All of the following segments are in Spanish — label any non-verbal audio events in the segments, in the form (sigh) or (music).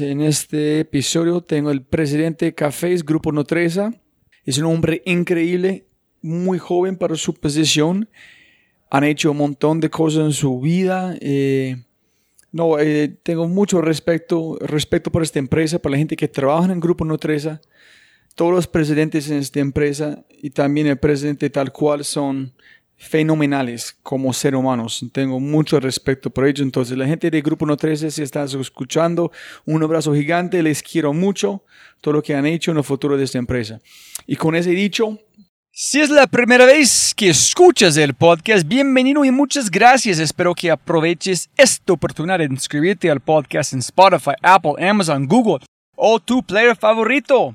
En este episodio tengo el presidente de Cafés, Grupo Nutresa. Es un hombre increíble, muy joven para su posición. Han hecho un montón de cosas en su vida. eh, no, eh, tengo mucho respeto, respeto por esta empresa, por la gente que trabaja en Grupo Nutresa. Todos los presidentes en esta empresa y también el presidente tal cual son fenomenales como seres humanos. Tengo mucho respeto por ellos. Entonces, la gente de Grupo Nutresa, si estás escuchando, un abrazo gigante. Les quiero mucho todo lo que han hecho en el futuro de esta empresa. Y con ese dicho, si es la primera vez que escuchas el podcast, bienvenido y muchas gracias. Espero que aproveches esta oportunidad de inscribirte al podcast en Spotify, Apple, Amazon, Google o tu player favorito.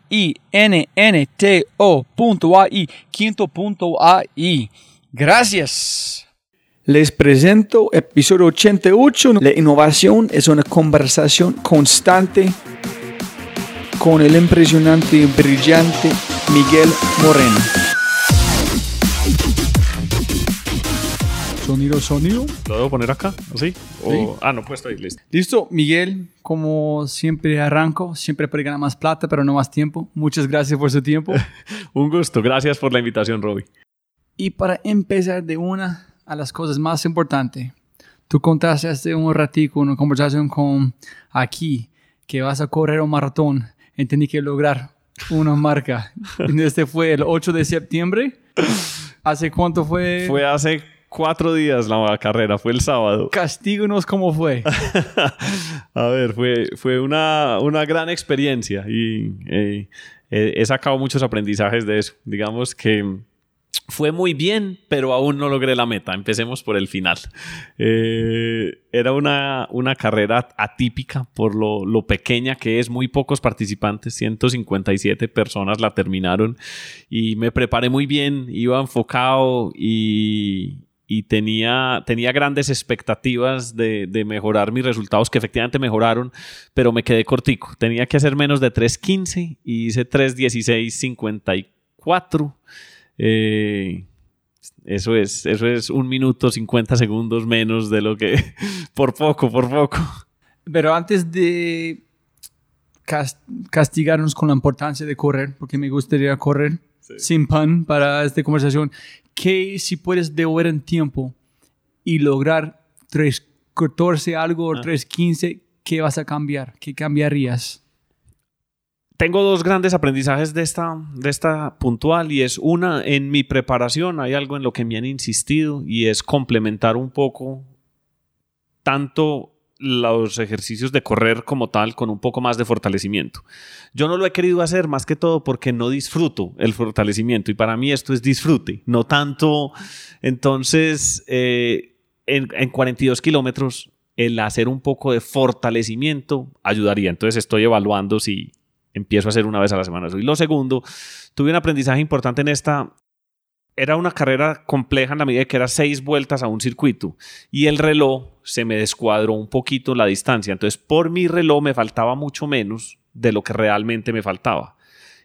quinto.ai. Gracias. Les presento episodio 88. La innovación es una conversación constante con el impresionante y brillante Miguel Moreno. Sonido, sonido. ¿Lo debo poner acá? ¿Así? O- Ah, no, puesto ahí, listo. Listo, Miguel, como siempre arranco, siempre para ganar más plata, pero no más tiempo. Muchas gracias por su tiempo. (laughs) Un gusto. Gracias por la invitación, Robbie. y para empezar de una a las cosas más importantes, tú contaste hace un ratico una conversación con aquí que vas a correr un maratón tenés que lograr una marca. (laughs) Este fue el 8 de septiembre. ¿Hace cuánto fue? Fue hace cuatro días la carrera, fue el sábado. (laughs) Castíganos cómo fue. A ver, fue, fue una, una gran experiencia y eh, he sacado muchos aprendizajes de eso. Digamos que fue muy bien, pero aún no logré la meta. Empecemos por el final. Eh, era una, una carrera atípica por lo, lo pequeña que es, muy pocos participantes, 157 personas la terminaron y me preparé muy bien, iba enfocado y, y tenía, tenía grandes expectativas de, de mejorar mis resultados, que efectivamente mejoraron, pero me quedé cortico. Tenía que hacer menos de 3.15 y hice 3.16.54. Eh, eso es, eso es un minuto 50 segundos menos de lo que... (laughs) por poco, por poco. Pero antes de cas- castigarnos con la importancia de correr, porque me gustaría correr sin pan para esta conversación, que si puedes devolver en tiempo y lograr 3.14 algo o 3.15, ¿qué vas a cambiar? ¿Qué cambiarías? Tengo dos grandes aprendizajes de esta, de esta puntual y es una, en mi preparación hay algo en lo que me han insistido y es complementar un poco tanto los ejercicios de correr como tal con un poco más de fortalecimiento. Yo no lo he querido hacer más que todo porque no disfruto el fortalecimiento y para mí esto es disfrute, no tanto. Entonces, eh, en, en 42 kilómetros, el hacer un poco de fortalecimiento ayudaría. Entonces estoy evaluando si empiezo a hacer una vez a la semana. Y lo segundo, tuve un aprendizaje importante en esta. Era una carrera compleja en la medida que era seis vueltas a un circuito y el reloj se me descuadró un poquito la distancia. Entonces, por mi reloj me faltaba mucho menos de lo que realmente me faltaba.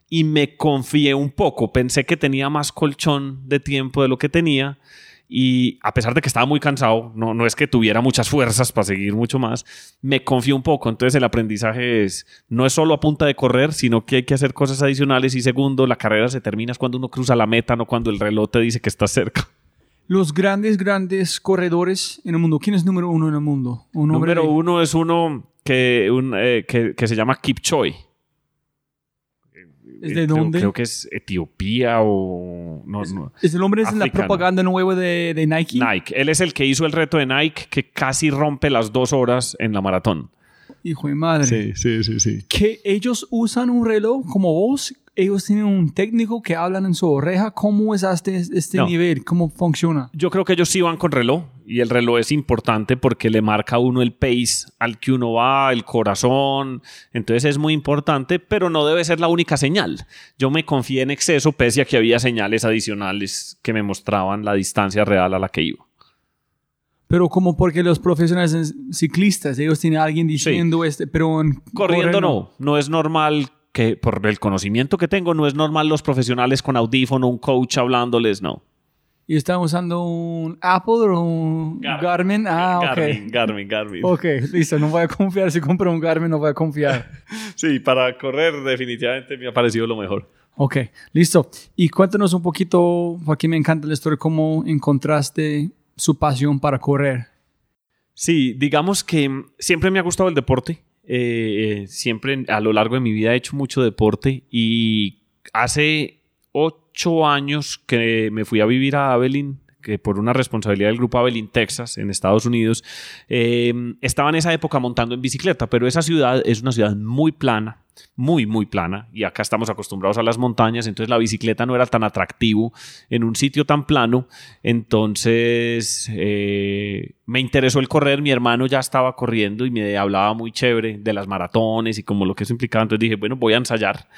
Y me confié un poco. Pensé que tenía más colchón de tiempo de lo que tenía. Y a pesar de que estaba muy cansado, no, no es que tuviera muchas fuerzas para seguir mucho más, me confié un poco. Entonces el aprendizaje es, no es solo a punta de correr, sino que hay que hacer cosas adicionales. Y segundo, la carrera se termina cuando uno cruza la meta, no cuando el reloj te dice que está cerca. Los grandes, grandes corredores en el mundo. ¿Quién es número uno en el mundo? Un Número uno es uno que, un, eh, que, que se llama Kipchoy. ¿Es Eh, de creo- dónde? Creo que es Etiopía o... No, no. ¿Es el hombre es en la propaganda nueva de, de Nike? Nike. Él es el que hizo el reto de Nike que casi rompe las dos horas en la maratón. Hijo de madre. sí, sí, sí. Que ellos usan un reloj como vos. Ellos tienen un técnico que hablan en su oreja. ¿Cómo es este, este No. nivel? ¿Cómo funciona? Yo creo que ellos sí van con reloj y el reloj es importante porque le marca a uno el pace al que uno va, el corazón. Entonces es muy importante, pero no debe ser la única señal. Yo me confié en exceso pese a que había señales adicionales que me mostraban la distancia real a la que iba. Pero como porque los profesionales ciclistas, ellos tienen a alguien diciendo este, pero en Corriendo correr no, no es normal que por el conocimiento que tengo, no es normal los profesionales con audífono, un coach hablándoles, no. ¿Y están usando un Apple o un Garmin? Ah. Garmin, Garmin, Garmin. Ok, listo. No voy a confiar. Si compro un Garmin, no voy a confiar. (laughs) Sí, para correr definitivamente me ha parecido lo mejor. Ok, listo. Y cuéntanos un poquito, aquí me encanta la historia, cómo encontraste su pasión para correr. Sí, digamos que siempre me ha gustado el deporte. Eh, siempre a lo largo de mi vida he hecho mucho deporte y hace ocho años que me fui a vivir a Abilene, por una responsabilidad del grupo Abilene, Texas, en Estados Unidos, eh, estaba en esa época montando en bicicleta, pero esa ciudad es una ciudad muy plana, muy, muy plana, y acá estamos acostumbrados a las montañas, entonces la bicicleta no era tan atractivo en un sitio tan plano, entonces eh, me interesó el correr, mi hermano ya estaba corriendo y me hablaba muy chévere de las maratones y como lo que eso implicaba, entonces dije, bueno, voy a ensayar.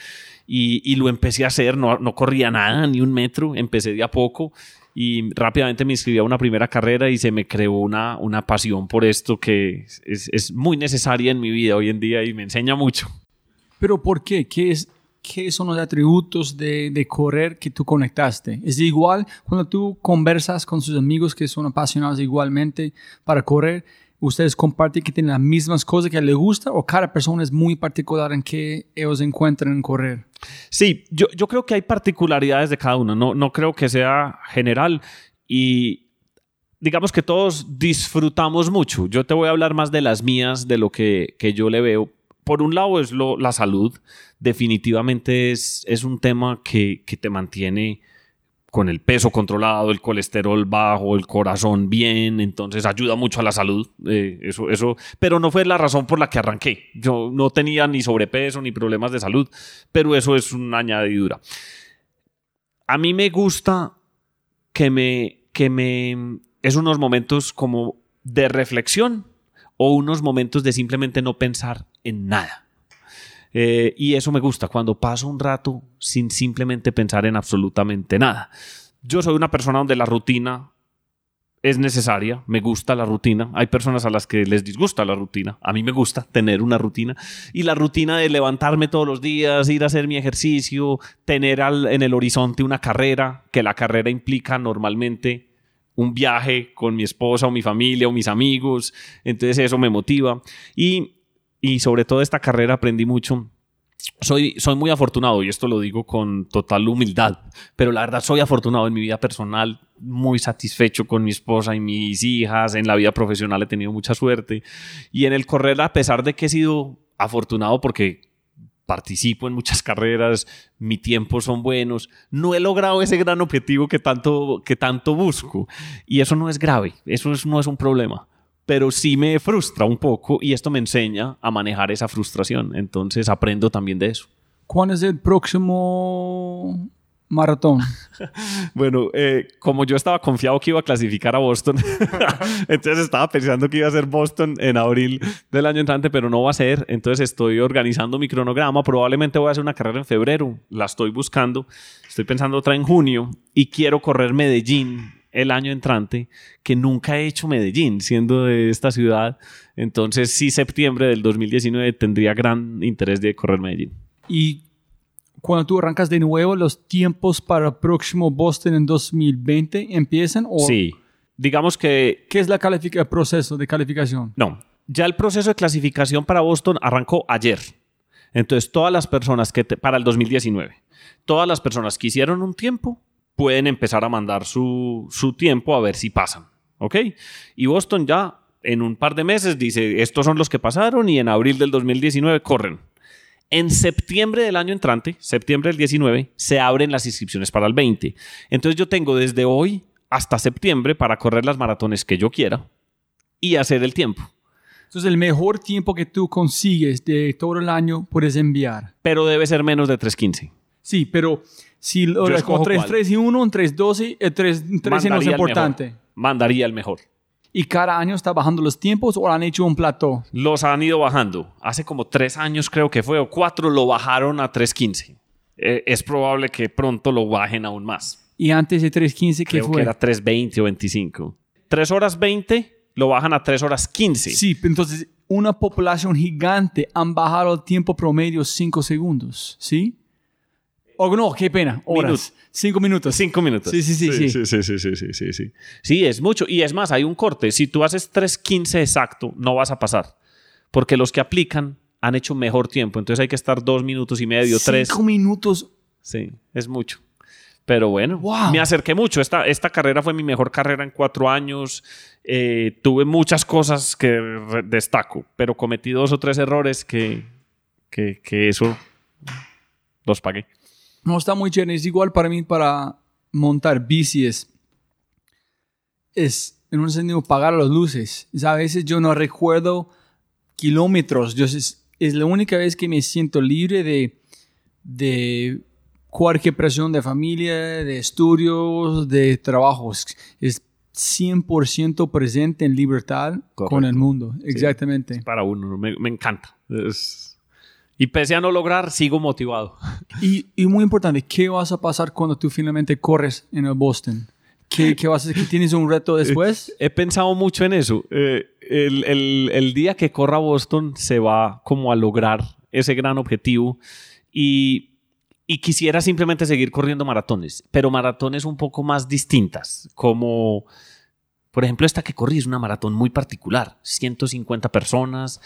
y, y lo empecé a hacer, no, no corría nada, ni un metro, empecé de a poco y rápidamente me inscribí a una primera carrera y se me creó una, una pasión por esto que es, es muy necesaria en mi vida hoy en día y me enseña mucho. Pero ¿por qué? ¿Qué, es, qué son los atributos de, de correr que tú conectaste? ¿Es igual cuando tú conversas con sus amigos que son apasionados igualmente para correr? ¿Ustedes comparten que tienen las mismas cosas que les gusta o cada persona es muy particular en qué ellos encuentran en correr? Sí, yo, yo creo que hay particularidades de cada uno, no, no creo que sea general y digamos que todos disfrutamos mucho. Yo te voy a hablar más de las mías, de lo que, que yo le veo. Por un lado es lo, la salud, definitivamente es, es un tema que, que te mantiene con el peso controlado, el colesterol bajo, el corazón bien, entonces ayuda mucho a la salud. eh, eso, eso, pero no fue la razón por la que arranqué. Yo no tenía ni sobrepeso ni problemas de salud, pero eso es una añadidura. A mí me gusta que me, que me, es unos momentos como de reflexión o unos momentos de simplemente no pensar en nada. Eh, y eso me gusta, cuando paso un rato sin simplemente pensar en absolutamente nada. Yo soy una persona donde la rutina es necesaria, me gusta la rutina. Hay personas a las que les disgusta la rutina. A mí me gusta tener una rutina. Y la rutina de levantarme todos los días, ir a hacer mi ejercicio, tener al- en el horizonte una carrera, que la carrera implica normalmente un viaje con mi esposa o mi familia o mis amigos. Entonces eso me motiva. Y, y sobre todo esta carrera aprendí mucho. Soy, soy muy afortunado y esto lo digo con total humildad, pero la verdad soy afortunado en mi vida personal, muy satisfecho con mi esposa y mis hijas, en la vida profesional he tenido mucha suerte y en el correr a pesar de que he sido afortunado porque participo en muchas carreras, mi tiempo son buenos, no he logrado ese gran objetivo que tanto, que tanto busco y eso no es grave, eso es- no es un problema pero sí me frustra un poco y esto me enseña a manejar esa frustración. Entonces aprendo también de eso. ¿Cuándo es el próximo maratón? (laughs) Bueno, eh, como yo estaba confiado que iba a clasificar a Boston, (laughs) entonces estaba pensando que iba a ser Boston en abril del año entrante, pero no va a ser. Entonces estoy organizando mi cronograma. Probablemente voy a hacer una carrera en febrero. La estoy buscando. Estoy pensando otra en junio y quiero correr Medellín el año entrante, que nunca he hecho Medellín, siendo de esta ciudad. Entonces, sí, septiembre del 2019 tendría gran interés de correr Medellín. Y cuando tú arrancas de nuevo, ¿los tiempos para el próximo Boston en 2020 empiezan? ¿O Sí. Digamos que ¿Qué es la el proceso de calificación? No, ya el proceso de clasificación para Boston arrancó ayer. Entonces, todas las personas que, te- para el 2019, todas las personas que hicieron un tiempo pueden empezar a mandar su, su tiempo a ver si pasan. ¿Ok? Y Boston ya en un par de meses dice, estos son los que pasaron y en abril del 2019 corren. En septiembre del año entrante, septiembre del 19, se abren las inscripciones para el 20. Entonces yo tengo desde hoy hasta septiembre para correr las maratones que yo quiera y hacer el tiempo. Entonces, el mejor tiempo que tú consigues de todo el año puedes enviar. pero debe ser menos de 3.15. Sí, pero si lo Yo escojo con 3, cuál. 3 y 1, en 3, 12, eh, 3, 13 no es Mandaría el importante. mejor. Mandaría el mejor. ¿Y cada año está bajando los tiempos o han hecho un plató? Los han ido bajando. Hace como tres años creo que fue, o cuatro, lo bajaron a 3.15. Eh, es probable que pronto lo bajen aún más. Y antes de 3.15, ¿qué Creo fue? que era 3.20 o 25. 3 horas 20 lo bajan a 3 horas 15. Sí, entonces una población gigante han bajado el tiempo promedio 5 segundos, ¿sí? O no, qué pena, horas. 5 minutos. Cinco minutos. Sí, sí, sí, sí. Sí, sí, sí, sí, sí, sí, sí. Es mucho. Y es más, hay un corte. Si tú haces 3.15 exacto, no vas a pasar. Porque los que aplican han hecho mejor tiempo. Entonces hay que estar dos minutos y medio, tres. 5 minutos. Sí, es mucho. Pero bueno, Wow. me acerqué mucho. Esta, esta carrera fue mi mejor carrera en cuatro años. Eh, tuve muchas cosas que destaco, pero cometí dos o tres errores que, que, que eso los pagué. No está muy chévere. Es igual para mí para montar bici es, es en un sentido pagar las luces. Es, a veces yo no recuerdo kilómetros. Yo, es, es la única vez que me siento libre de, de cualquier presión de familia, de estudios, de trabajos. Es 100% presente en libertad con el mundo. Exactamente. Para uno, me, me encanta. Es- Y pese a no lograr, sigo motivado. Y, y muy importante, ¿qué vas a pasar cuando tú finalmente corres en el Boston? ¿Qué, qué vas a hacer? ¿Tienes un reto (laughs) después? He pensado mucho en eso. Eh, el, el- el día que corra Boston se va como a lograr ese gran objetivo y, y quisiera simplemente seguir corriendo maratones, pero maratones un poco más distintas, como por ejemplo esta que corrí es una maratón muy particular, 150 personas,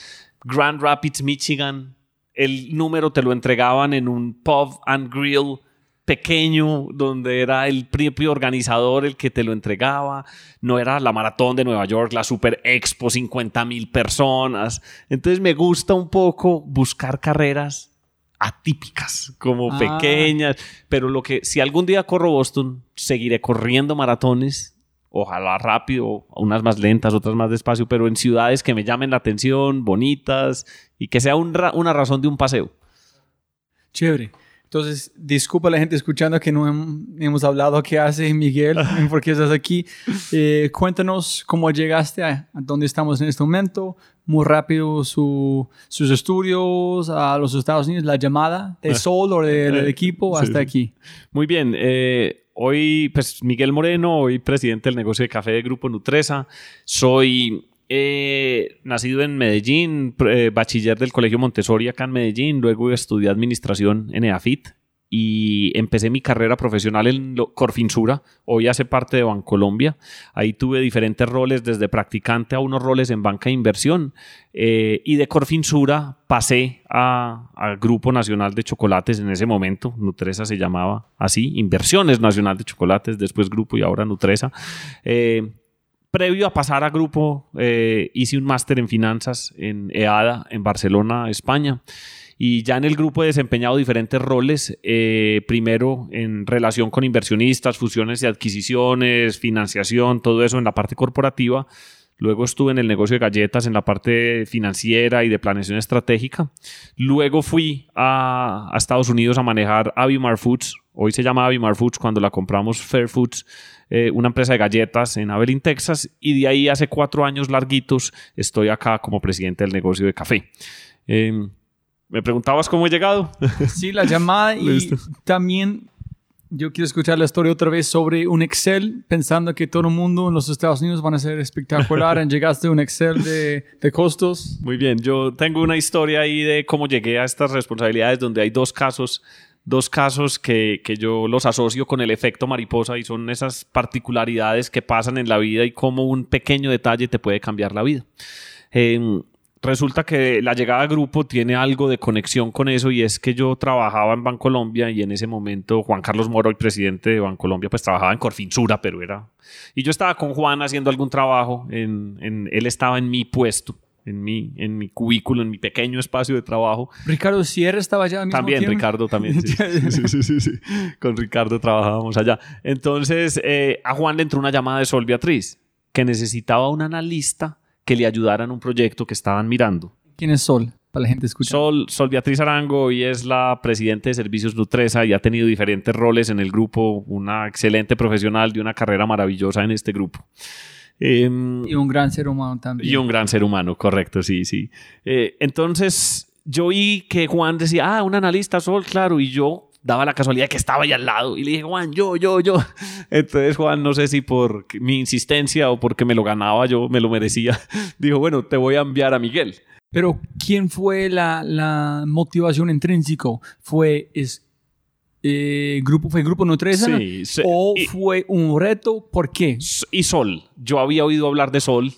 Grand Rapids, Michigan, el número te lo entregaban en un pub and grill pequeño donde era el propio organizador el que te lo entregaba. No era la maratón de Nueva York, la Super Expo, 50 mil personas. Entonces me gusta un poco buscar carreras atípicas, como Ah. pequeñas. Pero lo que, si algún día corro Boston, seguiré corriendo maratones. Ojalá rápido, unas más lentas, otras más despacio, pero en ciudades que me llamen la atención, bonitas y que sea un ra- una razón de un paseo. Chévere. Entonces, disculpa a la gente escuchando que no hem- hemos hablado qué hace Miguel, (laughs) por qué estás aquí. Eh, cuéntanos cómo llegaste a, a donde estamos en este momento. Muy rápido su- sus estudios a los Estados Unidos, la llamada de (laughs) Sol o del del equipo Sí, hasta sí. aquí. Muy bien. eh, hoy, pues Miguel Moreno, hoy presidente del negocio de café de Grupo Nutresa. Soy eh, nacido en Medellín, eh, bachiller del Colegio Montessori acá en Medellín. Luego estudié administración en EAFIT y empecé mi carrera profesional en Corfinsura. Hoy hace parte de Bancolombia. Ahí tuve diferentes roles, desde practicante a unos roles en banca de inversión. Eh, y de Corfinsura pasé al Grupo Nacional de Chocolates en ese momento. Nutresa se llamaba así, Inversiones Nacional de Chocolates, después Grupo y ahora Nutresa. Eh, previo a pasar a Grupo, eh, hice un máster en finanzas en EADA, en Barcelona, España. Y ya en el grupo he desempeñado diferentes roles, eh, primero en relación con inversionistas, fusiones y adquisiciones, financiación, todo eso en la parte corporativa. Luego estuve en el negocio de galletas en la parte financiera y de planeación estratégica. Luego fui a, a Estados Unidos a manejar Avimar Foods. Hoy se llama Avimar Foods cuando la compramos Fair Foods, eh, una empresa de galletas en Abilene, Texas. Y de ahí hace cuatro años larguitos estoy acá como presidente del negocio de café. Eh, ¿Me preguntabas cómo he llegado? (laughs) Sí, la llamada y Listo. también yo quiero escuchar la historia otra vez sobre un Excel, pensando que todo el mundo en los Estados Unidos van a ser espectacular. (laughs) Llegaste a un Excel de, de costos. Muy bien, yo tengo una historia ahí de cómo llegué a estas responsabilidades donde hay dos casos, dos casos que, que yo los asocio con el efecto mariposa y son esas particularidades que pasan en la vida y cómo un pequeño detalle te puede cambiar la vida. Eh, resulta que la llegada a grupo tiene algo de conexión con eso y es que yo trabajaba en Bancolombia y en ese momento Juan Carlos Moro, el presidente de Bancolombia, pues trabajaba en Corfinsura, pero era... Y yo estaba con Juan haciendo algún trabajo, en, en- él estaba en mi puesto, en mi, en mi cubículo, en mi pequeño espacio de trabajo. Ricardo Sierra estaba allá al mismo También, tiempo. Ricardo, también. Sí, (laughs) sí, sí, sí, sí. Con Ricardo trabajábamos allá. Entonces, eh, a Juan le entró una llamada de Sol Beatriz, que necesitaba un analista que le ayudara en un proyecto que estaban mirando. ¿Quién es Sol? Para la gente escuchar. Sol, Sol Beatriz Arango hoy es la presidenta de Servicios Nutresa y ha tenido diferentes roles en el grupo, una excelente profesional de una carrera maravillosa en este grupo. Em, Y un gran ser humano también. y un gran ser humano, correcto, sí, sí. Eh, entonces, yo vi que Juan decía, ah, un analista Sol, claro, y yo daba la casualidad que estaba ahí al lado y le dije, Juan, yo, yo, yo. Entonces Juan, no sé si por mi insistencia o porque me lo ganaba, yo me lo merecía, (laughs) dijo, bueno, te voy a enviar a Miguel. Pero ¿quién fue la, la motivación intrínseco? ¿Fue es, eh, grupo, fue grupo Nutresa? Sí, sí. ¿O Y- fue un reto? ¿Por qué? y Sol. Yo había oído hablar de Sol.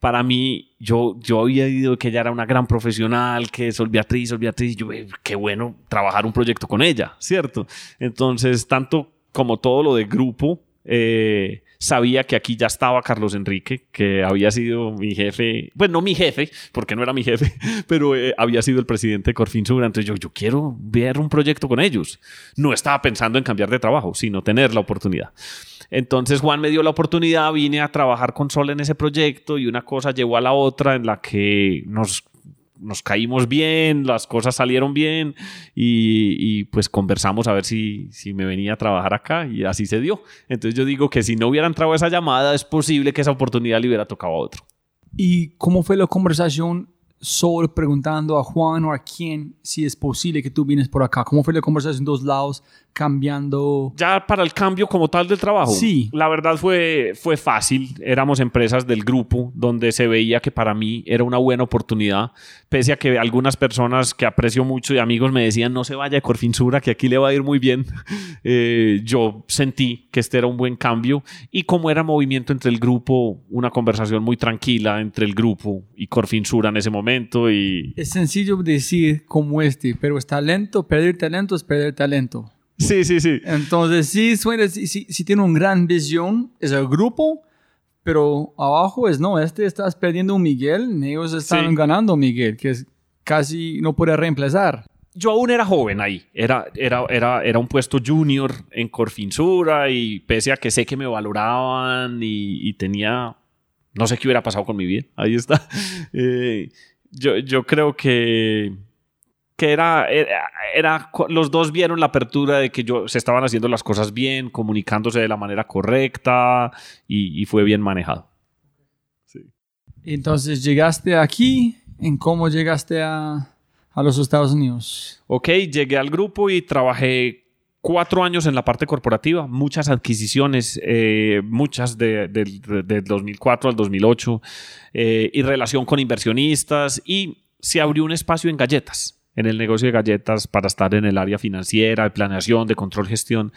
Para mí, yo, yo había oído que ella era una gran profesional, que Sol Beatriz, Sol Beatriz, yo, eh, qué bueno trabajar un proyecto con ella, ¿cierto? Entonces, tanto como todo lo de grupo, eh, sabía que aquí ya estaba Carlos Enrique, que había sido mi jefe, bueno, no mi jefe, porque no era mi jefe, (laughs) pero eh, había sido el presidente de Corfinsura. Entonces yo, yo quiero ver un proyecto con ellos. No estaba pensando en cambiar de trabajo, sino tener la oportunidad. Entonces Juan me dio la oportunidad, vine a trabajar con Sol en ese proyecto y una cosa llevó a la otra en la que nos, nos caímos bien, las cosas salieron bien y, y, pues conversamos a ver si, si me venía a trabajar acá y así se dio. Entonces yo digo que si no hubiera entrado esa llamada es posible que esa oportunidad le hubiera tocado a otro. ¿Y cómo fue la conversación solo preguntando a Juan o a quién si es posible que tú vienes por acá? ¿Cómo fue la conversación en dos lados cambiando? Ya para el cambio como tal del trabajo. Sí. La verdad fue, fue fácil. Éramos empresas del grupo donde se veía que para mí era una buena oportunidad. Pese a que algunas personas que aprecio mucho y amigos me decían no se vaya de Corfinsura, que aquí le va a ir muy bien. (laughs) Eh, yo sentí que este era un buen cambio. Y como era movimiento entre el grupo, una conversación muy tranquila entre el grupo y Corfinsura en ese momento. Y Es sencillo decir como este, pero es talento, perder talento es perder talento. Sí, sí, sí. Entonces, sí, suena, sí, sí, sí tiene una gran visión, es el grupo, pero abajo es, no, este estás perdiendo un Miguel, ellos están Sí. ganando un Miguel, que es casi no puede reemplazar. yo aún era joven ahí, era, era, era, era un puesto junior en Corfinsura y pese a que sé que me valoraban y, y tenía, no sé qué hubiera pasado con mi vida, ahí está, (laughs) Eh, yo, yo creo que, que era, era, era- los dos vieron la apertura de que yo, se estaban haciendo las cosas bien, comunicándose de la manera correcta y, y fue bien manejado. Entonces, llegaste aquí, ¿en cómo llegaste a, a los Estados Unidos? Ok, llegué al grupo y trabajé cuatro años en la parte corporativa, muchas adquisiciones, eh, muchas de- del del 2004 al 2008, eh, y relación con inversionistas, y se abrió un espacio en galletas, en el negocio de galletas, para estar en el área financiera, de planeación, de control, gestión.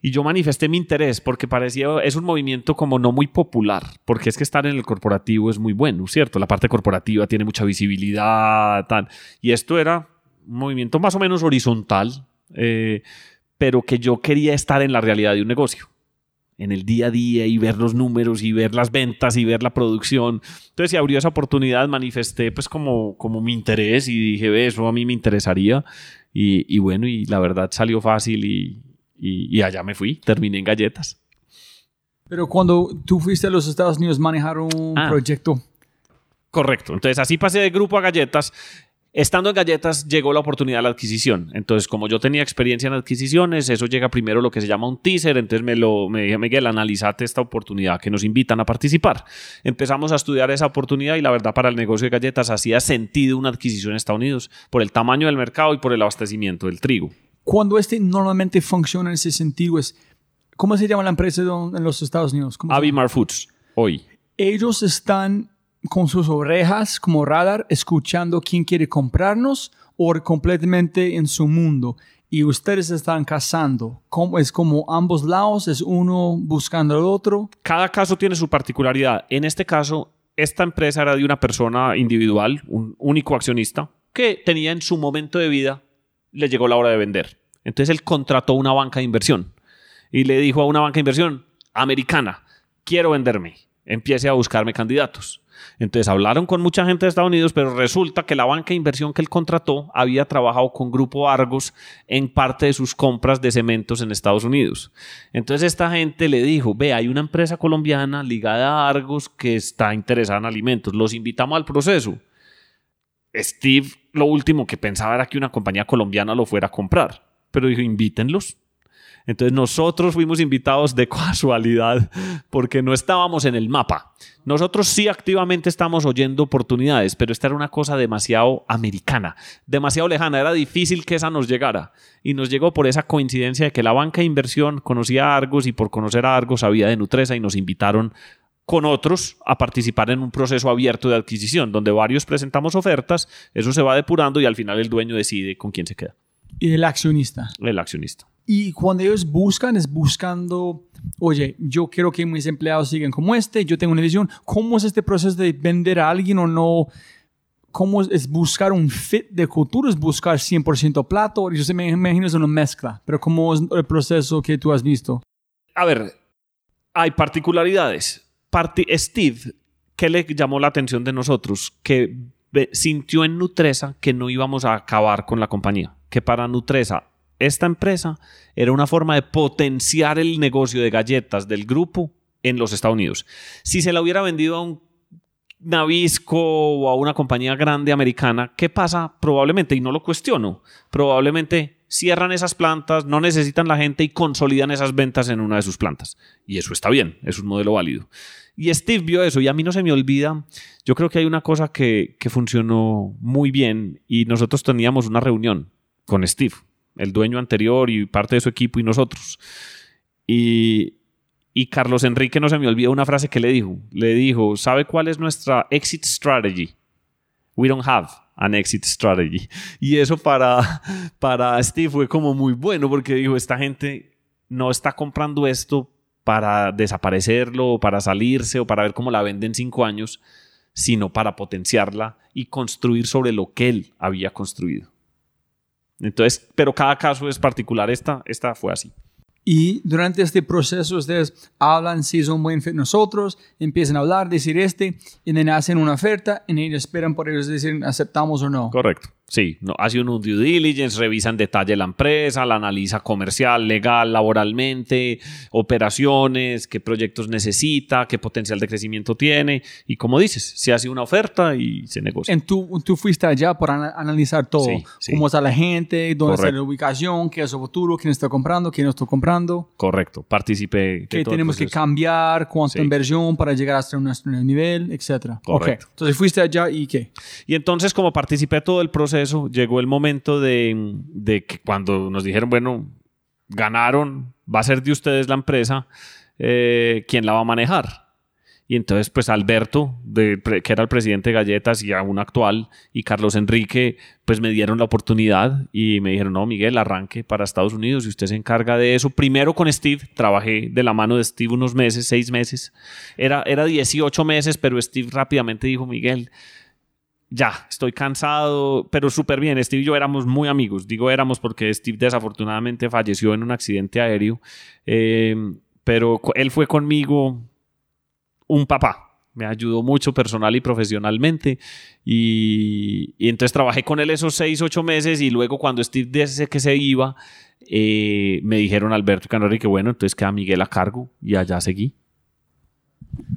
Y yo manifesté mi interés porque parecía, es un movimiento como no muy popular, porque es que estar en el corporativo es muy bueno, ¿cierto? La parte corporativa tiene mucha visibilidad, tal. Y esto era un movimiento más o menos horizontal, eh, pero que yo quería estar en la realidad de un negocio, en el día a día y ver los números y ver las ventas y ver la producción. Entonces se abrió esa oportunidad, manifesté pues como, como mi interés y dije, ve, eso a mí me interesaría. Y, y bueno, y la verdad salió fácil y, y, y allá me fui, terminé en galletas. Pero cuando tú fuiste a los Estados Unidos, manejar un Ah. proyecto. Correcto. Entonces así pasé de grupo a galletas. Estando en galletas llegó la oportunidad de la adquisición. Entonces, como yo tenía experiencia en adquisiciones, eso llega primero lo que se llama un teaser. Entonces me lo me dije, Miguel, analízate esta oportunidad que nos invitan a participar. Empezamos a estudiar esa oportunidad y la verdad para el negocio de galletas hacía sentido una adquisición en Estados Unidos por el tamaño del mercado y por el abastecimiento del trigo. Cuando este normalmente funciona en ese sentido es, ¿cómo se llama la empresa en los Estados Unidos? ¿Cómo? Avimar Foods, hoy. ellos están con sus orejas como radar escuchando quién quiere comprarnos o completamente en su mundo y ustedes están cazando. ¿Cómo- es como ambos lados, es uno buscando al otro. cada caso tiene su particularidad. En este caso, esta empresa era de una persona individual, un único accionista, que tenía en su momento de vida, le llegó la hora de vender. Entonces él contrató una banca de inversión y le dijo a una banca de inversión americana, quiero venderme, empiece a buscarme candidatos. Entonces hablaron con mucha gente de Estados Unidos, pero resulta que la banca de inversión que él contrató había trabajado con Grupo Argos en parte de sus compras de cementos en Estados Unidos. Entonces esta gente le dijo, ve, hay una empresa colombiana ligada a Argos que está interesada en alimentos, los invitamos al proceso. Steve lo último que pensaba era que una compañía colombiana lo fuera a comprar, pero dijo, invítenlos. Entonces nosotros fuimos invitados de (laughs) casualidad porque no estábamos en el mapa. Nosotros sí activamente estamos oyendo oportunidades, pero esta era una cosa demasiado americana, demasiado lejana. Era difícil que esa nos llegara. Y nos llegó por esa coincidencia de que la banca de inversión conocía a Argos y por conocer a Argos sabía de Nutresa y nos invitaron con otros a participar en un proceso abierto de adquisición, donde varios presentamos ofertas, eso se va depurando y al final el dueño decide con quién se queda, Y el accionista. el accionista. Y cuando ellos buscan, es buscando, oye, yo quiero que mis empleados sigan como este, yo tengo una visión. ¿Cómo es este proceso de vender a alguien o no? ¿Cómo es, buscar un fit de cultura? ¿Es buscar 100% plato? Yo se me imagino es una mezcla, pero ¿cómo es el proceso que tú has visto? A ver, hay particularidades. Parti- Steve, ¿qué le llamó la atención de nosotros? Que sintió en Nutresa que no íbamos a acabar con la compañía. Que para Nutresa, esta empresa era una forma de potenciar el negocio de galletas del grupo en los Estados Unidos. Si se la hubiera vendido a un Navisco o a una compañía grande americana, ¿qué pasa? Probablemente, y no lo cuestiono, probablemente cierran esas plantas, no necesitan la gente y consolidan esas ventas en una de sus plantas. Y eso está bien, es un modelo válido. Y Steve vio eso y a mí no se me olvida, yo creo que hay una cosa que, que funcionó muy bien y nosotros teníamos una reunión con Steve, el dueño anterior y parte de su equipo y nosotros. Y, y Carlos Enrique no se me olvida una frase que le dijo. Le dijo, ¿sabe cuál es nuestra exit strategy? We don't have an exit strategy. Y eso para, (laughs) para Steve fue como muy bueno porque dijo, esta gente no está comprando esto para desaparecerlo, o para salirse o para ver cómo la vende en cinco años, sino para potenciarla y construir sobre lo que él había construido. Entonces, pero cada caso es particular. Esta, esta fue así. Y durante este proceso ustedes hablan si son buen fit nosotros, empiezan a hablar, decir este, y then hacen una oferta y ellos esperan por ellos decir aceptamos o no. Correcto. Sí, no, hace un due diligence, revisa en detalle la empresa, la analiza comercial, legal, laboralmente, operaciones, qué proyectos necesita, qué potencial de crecimiento tiene. Y como dices, se hace una oferta y se negocia. En tú, tú fuiste allá para ana- analizar todo. Sí, sí. Cómo está la gente, dónde está la ubicación, qué es su futuro, quién está comprando, quién no está comprando, Correcto, participé. de qué tenemos que cambiar, cuánta Sí. inversión para llegar hasta nuestro nivel, etc. Correcto. Entonces fuiste allá y qué. Y entonces, como participé todo el proceso, llegó el momento de, de que cuando nos dijeron, bueno, ganaron, va a ser de ustedes la empresa, eh, ¿quién la va a manejar? Y entonces, pues Alberto, que era el presidente de Galletas y aún actual, y Carlos Enrique, pues me dieron la oportunidad y me dijeron, no, Miguel, arranque para Estados Unidos y usted se encarga de eso. Primero con Steve, trabajé de la mano de Steve unos meses, seis meses. Era, era 18 meses, pero Steve rápidamente dijo, Miguel, ya, estoy cansado, pero súper bien. Steve y yo éramos muy amigos. Digo éramos porque Steve desafortunadamente falleció en un accidente aéreo, Eh, pero él fue conmigo un papá. Me ayudó mucho personal y profesionalmente. Y, y entonces trabajé con él esos seis, ocho meses y luego cuando Steve dice que se iba, eh, me dijeron Alberto y Canary que bueno, entonces queda Miguel a cargo y allá seguí.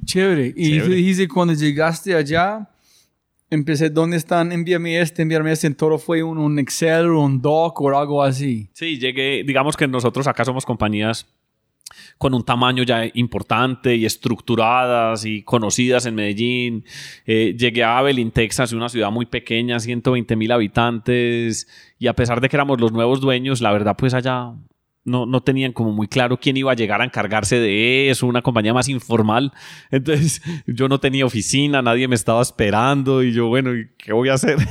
Chévere. Y Chévere. tú dijiste cuando llegaste allá, empecé, ¿dónde están? Envíame este, envíame este. En todo fue un, un Excel, un doc o algo así. Sí, llegué, digamos que nosotros acá somos compañías con un tamaño ya importante y estructuradas y conocidas en Medellín. Eh, llegué a Abilene, Texas, una ciudad muy pequeña, 120 mil habitantes, y a pesar de que éramos los nuevos dueños, la verdad pues allá no, no tenían como muy claro quién iba a llegar a encargarse de eso, una compañía más informal. Entonces (laughs) yo no tenía oficina, nadie me estaba esperando y yo, bueno, ¿y ¿qué voy a hacer? (laughs)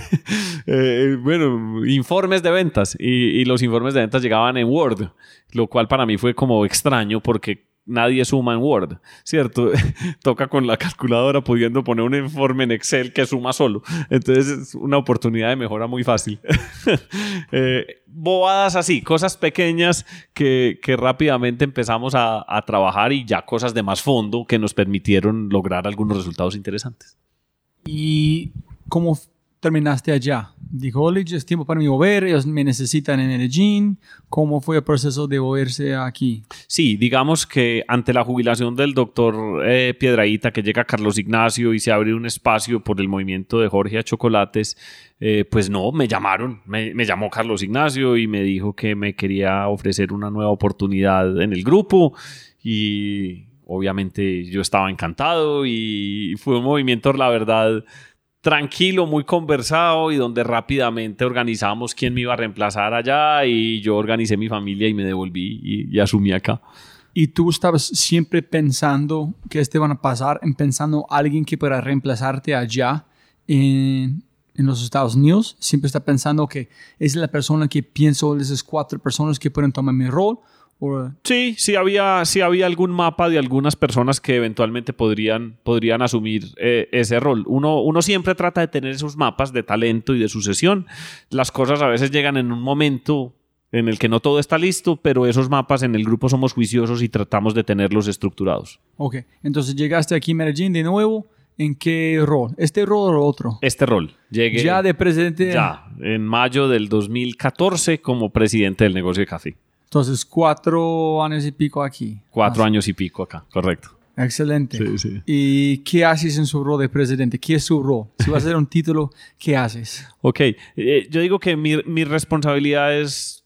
Eh, bueno, informes de ventas y, y los informes de ventas llegaban en Word, lo cual para mí fue como extraño porque nadie suma en Word, ¿cierto? (laughs) Toca con la calculadora pudiendo poner un informe en Excel que suma solo. Entonces es una oportunidad de mejora muy fácil. (laughs) Eh, bobadas así, cosas pequeñas que, que rápidamente empezamos a, a trabajar y ya cosas de más fondo que nos permitieron lograr algunos resultados interesantes. ¿Y cómo f- terminaste allá? Dijo, oye, es tiempo para mí volver, ellos me necesitan en Medellín. ¿Cómo fue el proceso de volverse aquí? Sí, digamos que ante la jubilación del doctor eh, Piedraíta, que llega Carlos Ignacio y se abre un espacio por el movimiento de Jorge a Chocolates, eh, pues no, me llamaron, me, me llamó Carlos Ignacio y me dijo que me quería ofrecer una nueva oportunidad en el grupo y obviamente yo estaba encantado y fue un movimiento, la verdad, tranquilo, muy conversado y donde rápidamente organizamos quién me iba a reemplazar allá y yo organicé mi familia y me devolví y, asumí acá. ¿Y tú estabas siempre pensando que este van a pasar, en pensando alguien que pueda reemplazarte allá en, en los Estados Unidos? ¿Siempre está pensando que es la persona que pienso esas cuatro personas que pueden tomar mi rol? ¿O Sí, sí había, sí había algún mapa de algunas personas que eventualmente podrían, podrían asumir eh, ese rol. Uno, uno siempre trata de tener esos mapas de talento y de sucesión. Las cosas a veces llegan en un momento en el que no todo está listo, pero esos mapas en el grupo somos juiciosos y tratamos de tenerlos estructurados. Ok, entonces llegaste aquí a Medellín de nuevo. ¿En qué rol? ¿Este rol o otro? Este rol. Llegué Ya de presidente. ya en mayo del 2014 como presidente del negocio de café. Entonces, cuatro años y pico aquí. Cuatro años y pico acá, correcto. Excelente. Sí, sí. ¿Y qué haces en su rol de presidente? ¿Qué es su rol? Si vas a hacer un título, ¿qué haces? Ok, eh, yo digo que mi, mi responsabilidad es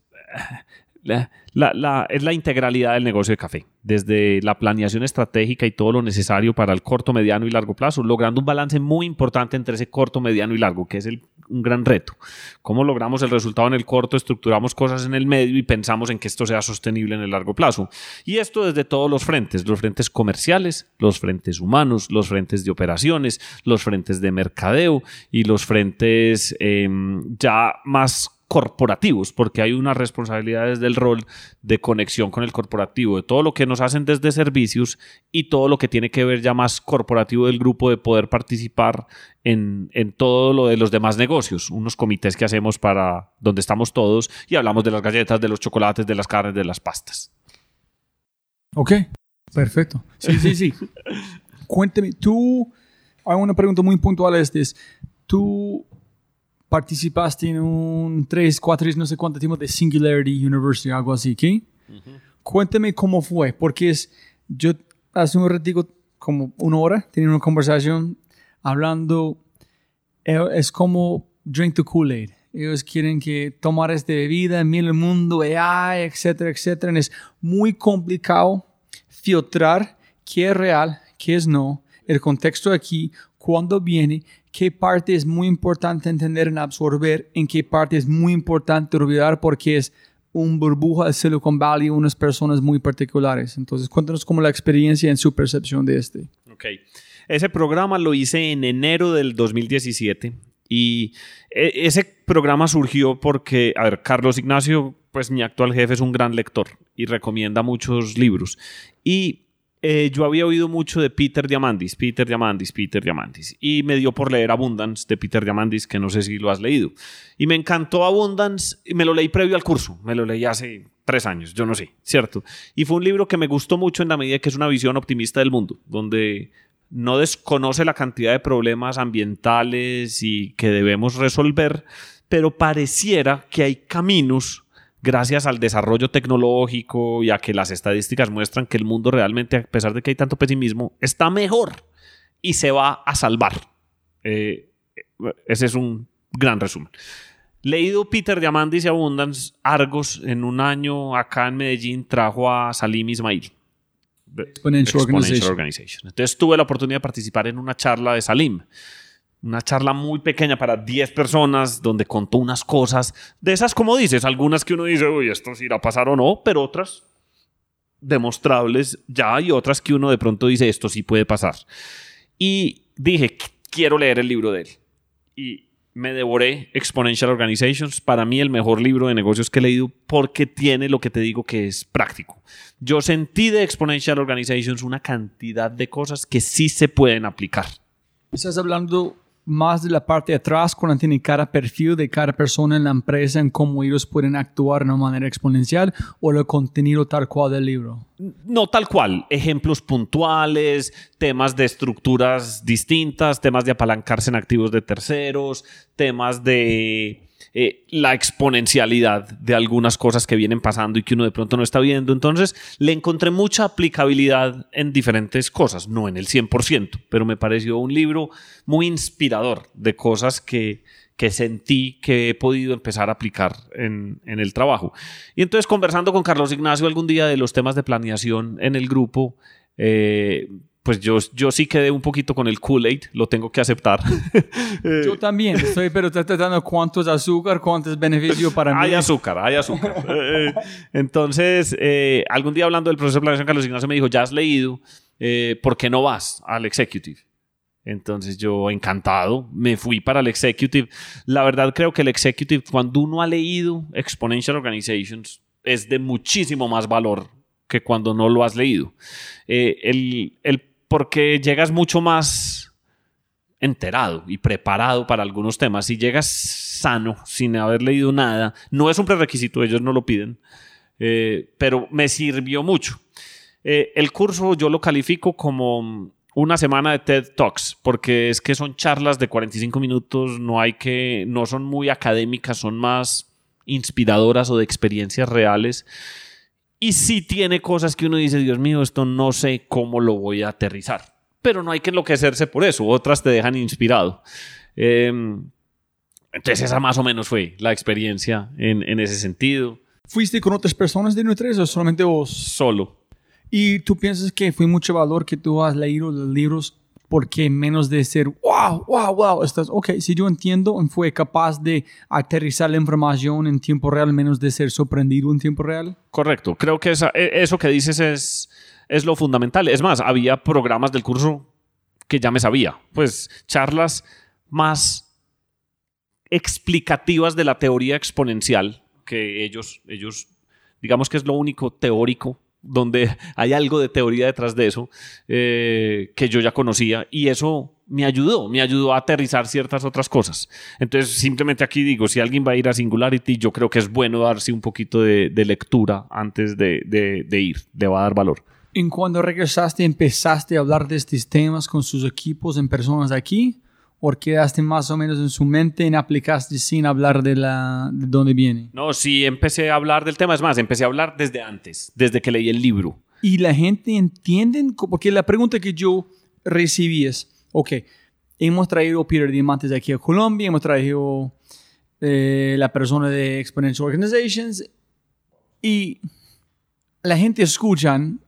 la, es la integralidad del negocio de café, desde la planeación estratégica y todo lo necesario para el corto, mediano y largo plazo, logrando un balance muy importante entre ese corto, mediano y largo, que es el- un gran reto. ¿Cómo logramos el resultado en el corto? Estructuramos cosas en el medio y pensamos en que esto sea sostenible en el largo plazo. Y esto desde todos los frentes, los frentes comerciales, los frentes humanos, los frentes de operaciones, los frentes de mercadeo y los frentes em, ya más corporativos, porque hay unas responsabilidades del rol de conexión con el corporativo, de todo lo que nos hacen desde servicios y todo lo que tiene que ver ya más corporativo del grupo de poder participar en, en todo lo de los demás negocios, unos comités que hacemos para donde estamos todos y hablamos de las galletas, de los chocolates, de las carnes, de las pastas. Ok, perfecto. Sí, sí, sí. (laughs) Cuéntame, tú, hay una pregunta muy puntual, este es, tú participaste en un 3, 4, no sé cuánto tiempo de Singularity University, algo así, ¿qué? Cuéntame cómo fue, porque es, yo hace un ratito, como una hora, tenía una conversación hablando, eh, es como drink the Kool-Aid. Ellos quieren que tomar esta bebida, mira el mundo, AI, etcétera, etcétera. Es muy complicado filtrar qué es real, qué es no, el contexto aquí, cuándo viene, qué parte es muy importante entender y absorber, en qué parte es muy importante olvidar porque es un burbuja de Silicon Valley, unas personas muy particulares. Entonces, cuéntanos cómo la experiencia en su percepción de este. Ok. Ese programa lo hice en enero del 2017 y e- ese programa surgió porque, a ver, Carlos Ignacio, pues mi actual jefe es un gran lector y recomienda muchos libros. Y eh, yo había oído mucho de Peter Diamandis, Peter Diamandis, Peter Diamandis. Y me dio por leer Abundance de Peter Diamandis, que no sé si lo has leído. Y me encantó Abundance y me lo leí previo al curso. Me lo leí hace tres años, yo no sé, ¿cierto? Y fue un libro que me gustó mucho en la medida que es una visión optimista del mundo, donde no desconoce la cantidad de problemas ambientales y que debemos resolver, pero pareciera que hay caminos gracias al desarrollo tecnológico y a que las estadísticas muestran que el mundo realmente, a pesar de que hay tanto pesimismo, está mejor y se va a salvar. Eh, ese es un gran resumen. Leído Peter Diamandis y Abundance, Argos en un año acá en Medellín trajo a Salim Ismail. de Exponential Organization. Organization. Entonces tuve la oportunidad de participar en una charla de Salim. Una charla muy pequeña para 10 personas donde contó unas cosas de esas, como dices, algunas que uno dice, uy, esto sí irá a pasar o no, pero otras demostrables ya y otras que uno de pronto dice, esto sí puede pasar. Y dije, "Qu- quiero leer el libro de él. Y me devoré Exponential Organizations, para mí el mejor libro de negocios que he leído porque tiene lo que te digo que es práctico. Yo sentí de Exponential Organizations una cantidad de cosas que sí se pueden aplicar. Estás hablando más de la parte de atrás, cuando tiene cada perfil de cada persona en la empresa, en cómo ellos pueden actuar de una manera exponencial, o el contenido tal cual del libro. No tal cual, ejemplos puntuales, temas de estructuras distintas, temas de apalancarse en activos de terceros, temas de eh, la exponencialidad de algunas cosas que vienen pasando y que uno de pronto no está viendo. Entonces le encontré mucha aplicabilidad en diferentes cosas, no en el 100%, pero me pareció un libro muy inspirador de cosas que, que sentí que he podido empezar a aplicar en, en el trabajo. Y entonces conversando con Carlos Ignacio algún día de los temas de planeación en el grupo, eh, pues yo, yo sí quedé un poquito con el Kool-Aid, lo tengo que aceptar. (laughs) Eh, Yo también estoy, pero estoy tratando cuántos azúcar, cuántos beneficios para mí. Hay azúcar, hay azúcar. (laughs) Eh, Entonces, eh, algún día hablando del proceso de planeación, Carlos Ignacio me dijo, ya has leído, eh, ¿por qué no vas al executive? Entonces yo encantado, me fui para el executive. La verdad creo que el executive, cuando uno ha leído Exponential Organizations, es de muchísimo más valor que cuando no lo has leído. Eh, el, el porque llegas mucho más enterado y preparado para algunos temas. Si llegas sano, sin haber leído nada, no es un prerequisito, ellos no lo piden, eh, pero me sirvió mucho. Eh, el curso yo lo califico como una semana de TED Talks, porque es que son charlas de 45 minutos, no hay que, no son muy académicas, son más inspiradoras o de experiencias reales. Y sí tiene cosas que uno dice, Dios mío, esto no sé cómo lo voy a aterrizar. Pero no hay que enloquecerse por eso. Otras te dejan inspirado. Em, entonces esa más o menos fue la experiencia en, en ese sentido. ¿Fuiste con otras personas de Nutres o solamente vos? Solo. ¿Y tú piensas que fue mucho valor que tú has leído los libros porque menos de ser, wow, wow, wow, estás, ok, si yo entiendo, fue capaz de aterrizar la información en tiempo real, menos de ser sorprendido en tiempo real? Correcto, creo que esa- e- eso que dices es, es lo fundamental. Es más, había programas del curso que ya me sabía, pues charlas más explicativas de la teoría exponencial que ellos, ellos, digamos que es lo único teórico donde (laughs) hay algo de teoría detrás de eso eh, que yo ya conocía y eso me ayudó, me ayudó a aterrizar ciertas otras cosas. Entonces, simplemente aquí digo, si alguien va a ir a Singularity, yo creo que es bueno darse un poquito de, de lectura antes de, de- de ir, le va a dar valor. ¿En cuando regresaste empezaste a hablar de estos temas con sus equipos en personas aquí? ¿O quedaste más o menos en su mente y aplicaste sin hablar de, la, de dónde viene? No, sí, empecé a hablar del tema, es más, empecé a hablar desde antes, desde que leí el libro. Y la gente entiende, porque la pregunta que yo recibí es, ok, hemos traído Peter Diamantes aquí a Colombia, hemos traído eh, la persona de Exponential Organizations y la gente escuchan,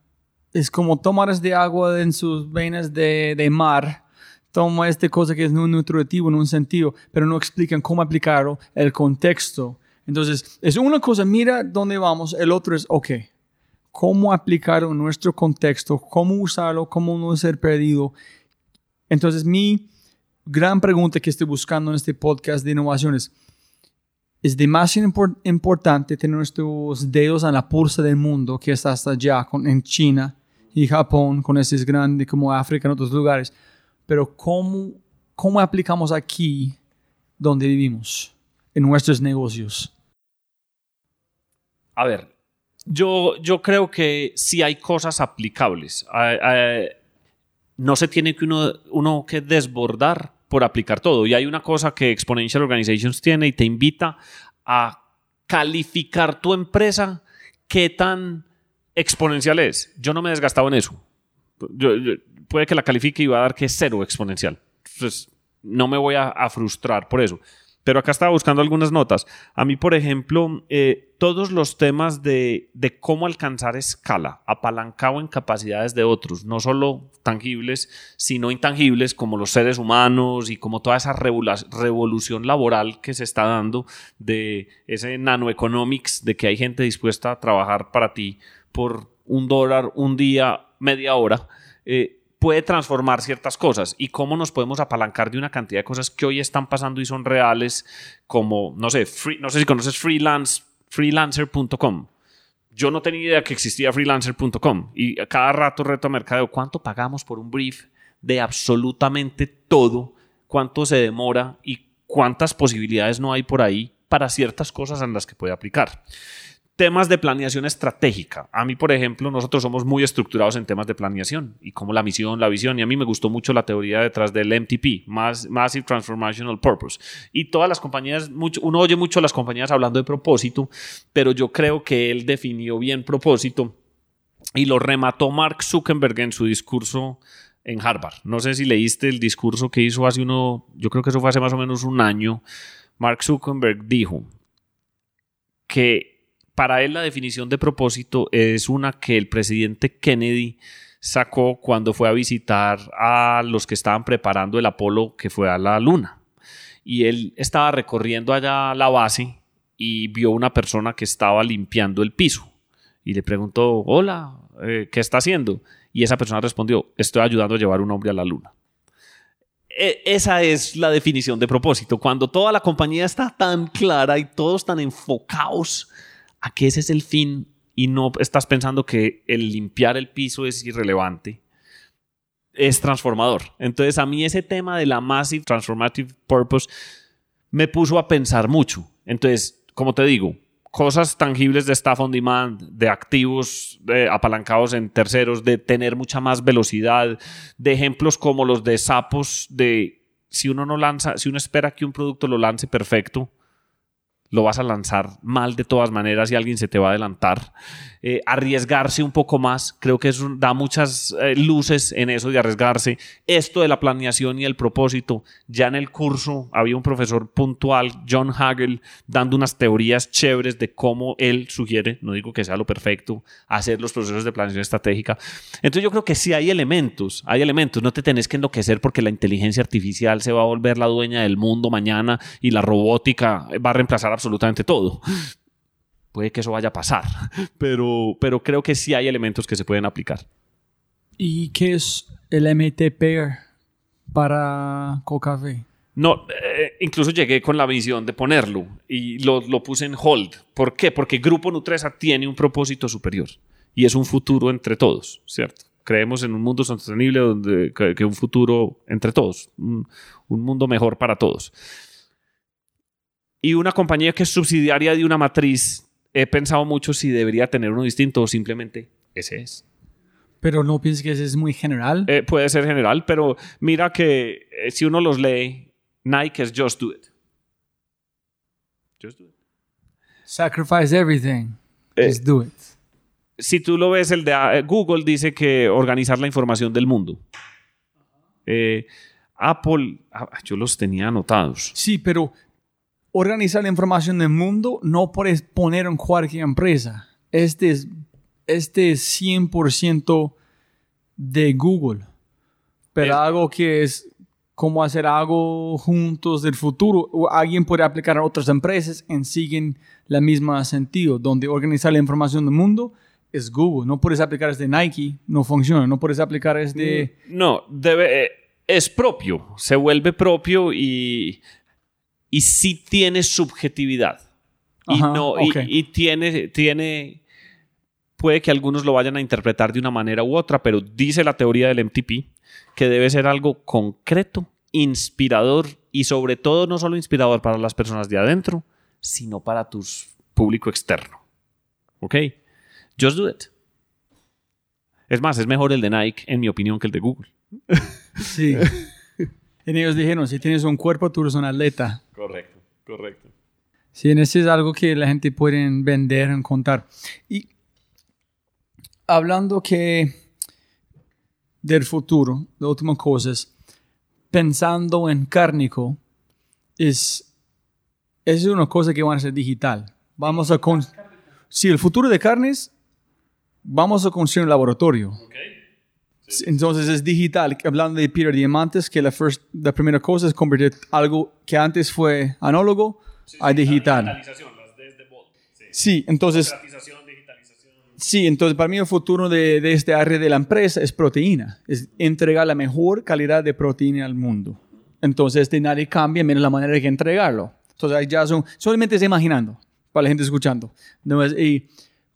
es como tomar de agua en sus venas de, de mar, toma esta cosa que es no nutritivo en un sentido, pero no explican cómo aplicarlo, el contexto. Entonces, es una cosa, mira dónde vamos, el otro es, ok, cómo aplicarlo en nuestro contexto, cómo usarlo, cómo no ser perdido. Entonces, mi gran pregunta que estoy buscando en este podcast de innovaciones es demasiado impor- importante tener nuestros dedos en la pulsa del mundo que está hasta allá, con, en China y Japón, con esos grandes como África en otros lugares. Pero ¿cómo, cómo aplicamos aquí donde vivimos, en nuestros negocios? A ver, yo, yo creo que sí hay cosas aplicables. Ah, ah, no se tiene que uno, uno que desbordar por aplicar todo. Y hay una cosa que Exponential Organizations tiene y te invita a calificar tu empresa qué tan exponencial es. Yo no me he desgastado en eso. Yo- puede que la califique y va a dar que es cero exponencial. Entonces, no me voy a, a frustrar por eso. Pero acá estaba buscando algunas notas. A mí, por ejemplo, eh, todos los temas de, de cómo alcanzar escala, apalancado en capacidades de otros, no solo tangibles, sino intangibles, como los seres humanos y como toda esa revolución laboral que se está dando de ese nanoeconomics, de que hay gente dispuesta a trabajar para ti por un dólar, un día, media hora. eh, puede transformar ciertas cosas y cómo nos podemos apalancar de una cantidad de cosas que hoy están pasando y son reales, como, no sé, free- no sé si conoces freelance, freelancer.com. Yo no tenía idea que existía freelancer.com y cada rato reto a mercadeo, ¿cuánto pagamos por un brief de absolutamente todo? ¿Cuánto se demora y cuántas posibilidades no hay por ahí para ciertas cosas en las que puede aplicar? Temas de planeación estratégica. A mí, por ejemplo, nosotros somos muy estructurados en temas de planeación y como la misión, la visión. Y a mí me gustó mucho la teoría detrás del MTP, Mass- Massive Transformational Purpose. Y todas las compañías, uno oye mucho a las compañías hablando de propósito, pero yo creo que él definió bien propósito y lo remató Mark Zuckerberg en su discurso en Harvard. No sé si leíste el discurso que hizo hace uno, yo creo que eso fue hace más o menos un año. Mark Zuckerberg dijo que para él la definición de propósito es una que el presidente Kennedy sacó cuando fue a visitar a los que estaban preparando el Apolo que fue a la Luna. Y él estaba recorriendo allá la base y vio una persona que estaba limpiando el piso. Y le preguntó, hola, eh, ¿qué está haciendo? Y esa persona respondió, estoy ayudando a llevar un hombre a la Luna. E- esa es la definición de propósito. Cuando toda la compañía está tan clara y todos tan enfocados a que ese es el fin y no estás pensando que el limpiar el piso es irrelevante, es transformador. Entonces a mí ese tema de la Massive Transformative Purpose me puso a pensar mucho. Entonces, como te digo, cosas tangibles de staff on demand, de activos eh, apalancados en terceros, de tener mucha más velocidad, de ejemplos como los de sapos, de si uno no lanza, si uno espera que un producto lo lance perfecto, lo vas a lanzar mal de todas maneras y alguien se te va a adelantar. Eh, arriesgarse un poco más, creo que eso da muchas eh, luces en eso de arriesgarse. Esto de la planeación y el propósito, ya en el curso había un profesor puntual, John Hagel, dando unas teorías chéveres de cómo él sugiere, no digo que sea lo perfecto, hacer los procesos de planeación estratégica. Entonces yo creo que sí hay elementos, hay elementos, no te tenés que enloquecer porque la inteligencia artificial se va a volver la dueña del mundo mañana y la robótica va a reemplazar absolutamente todo. Puede que eso vaya a pasar, pero, pero creo que sí hay elementos que se pueden aplicar. ¿Y qué es el MTP para Cocafé? No, eh, incluso llegué con la visión de ponerlo y lo, lo, puse en hold. ¿Por qué? Porque Grupo Nutresa tiene un propósito superior y es un futuro entre todos, ¿cierto? Creemos en un mundo sostenible donde que, que un futuro entre todos, un, un mundo mejor para todos. Y una compañía que es subsidiaria de una matriz he pensado mucho si debería tener uno distinto o simplemente ese es. Pero no piensas que ese es muy general. Eh, puede ser general, pero mira que eh, si uno los lee, Nike es Just Do It. Just Do It. Sacrifice everything. Eh, Just do it. Si tú lo ves, el de eh, Google dice que organizar la información del mundo. Apple, ah, yo los tenía anotados. Sí, pero organizar la información del mundo no puedes poner en cualquier empresa. Este es, este es 100% de Google. Pero Es- algo que es como hacer algo juntos del futuro. O alguien puede aplicar a otras empresas en siguen la misma sentido. Donde organizar la información del mundo es Google. No puedes aplicar desde Nike, no funciona. No puedes aplicar desde... No, debe, eh, es propio, se vuelve propio y, y sí tiene subjetividad. Y, Ajá, no, y- y, tiene, tiene, puede que algunos lo vayan a interpretar de una manera u otra, pero dice la teoría del MTP que debe ser algo concreto, inspirador y sobre todo no solo inspirador para las personas de adentro, sino para tu público externo. ¿Ok? Just do it. Es más, es mejor el de Nike, en mi opinión, que el de Google. Sí. (laughs) y ellos dijeron, si tienes un cuerpo, tú eres un atleta. Correcto, correcto. Sí, en ese es algo que la gente puede vender, en contar. Y hablando que del futuro, de últimas cosas, pensando en cárnico, es, es una cosa que va a ser digital. Vamos a... Con, si el futuro de carnes, vamos a construir un laboratorio. Entonces es digital. Hablando de piedra diamantes, que la, first, la primera cosa es convertir algo que antes fue anólogo a digital. Sí, entonces... Sí, entonces para mí el futuro de, de este área de la empresa es proteína. Es entregar la mejor calidad de proteína al mundo. Entonces de nadie cambia menos la manera de entregarlo. Entonces ahí ya son... Solamente es imaginando, para la gente escuchando. Y,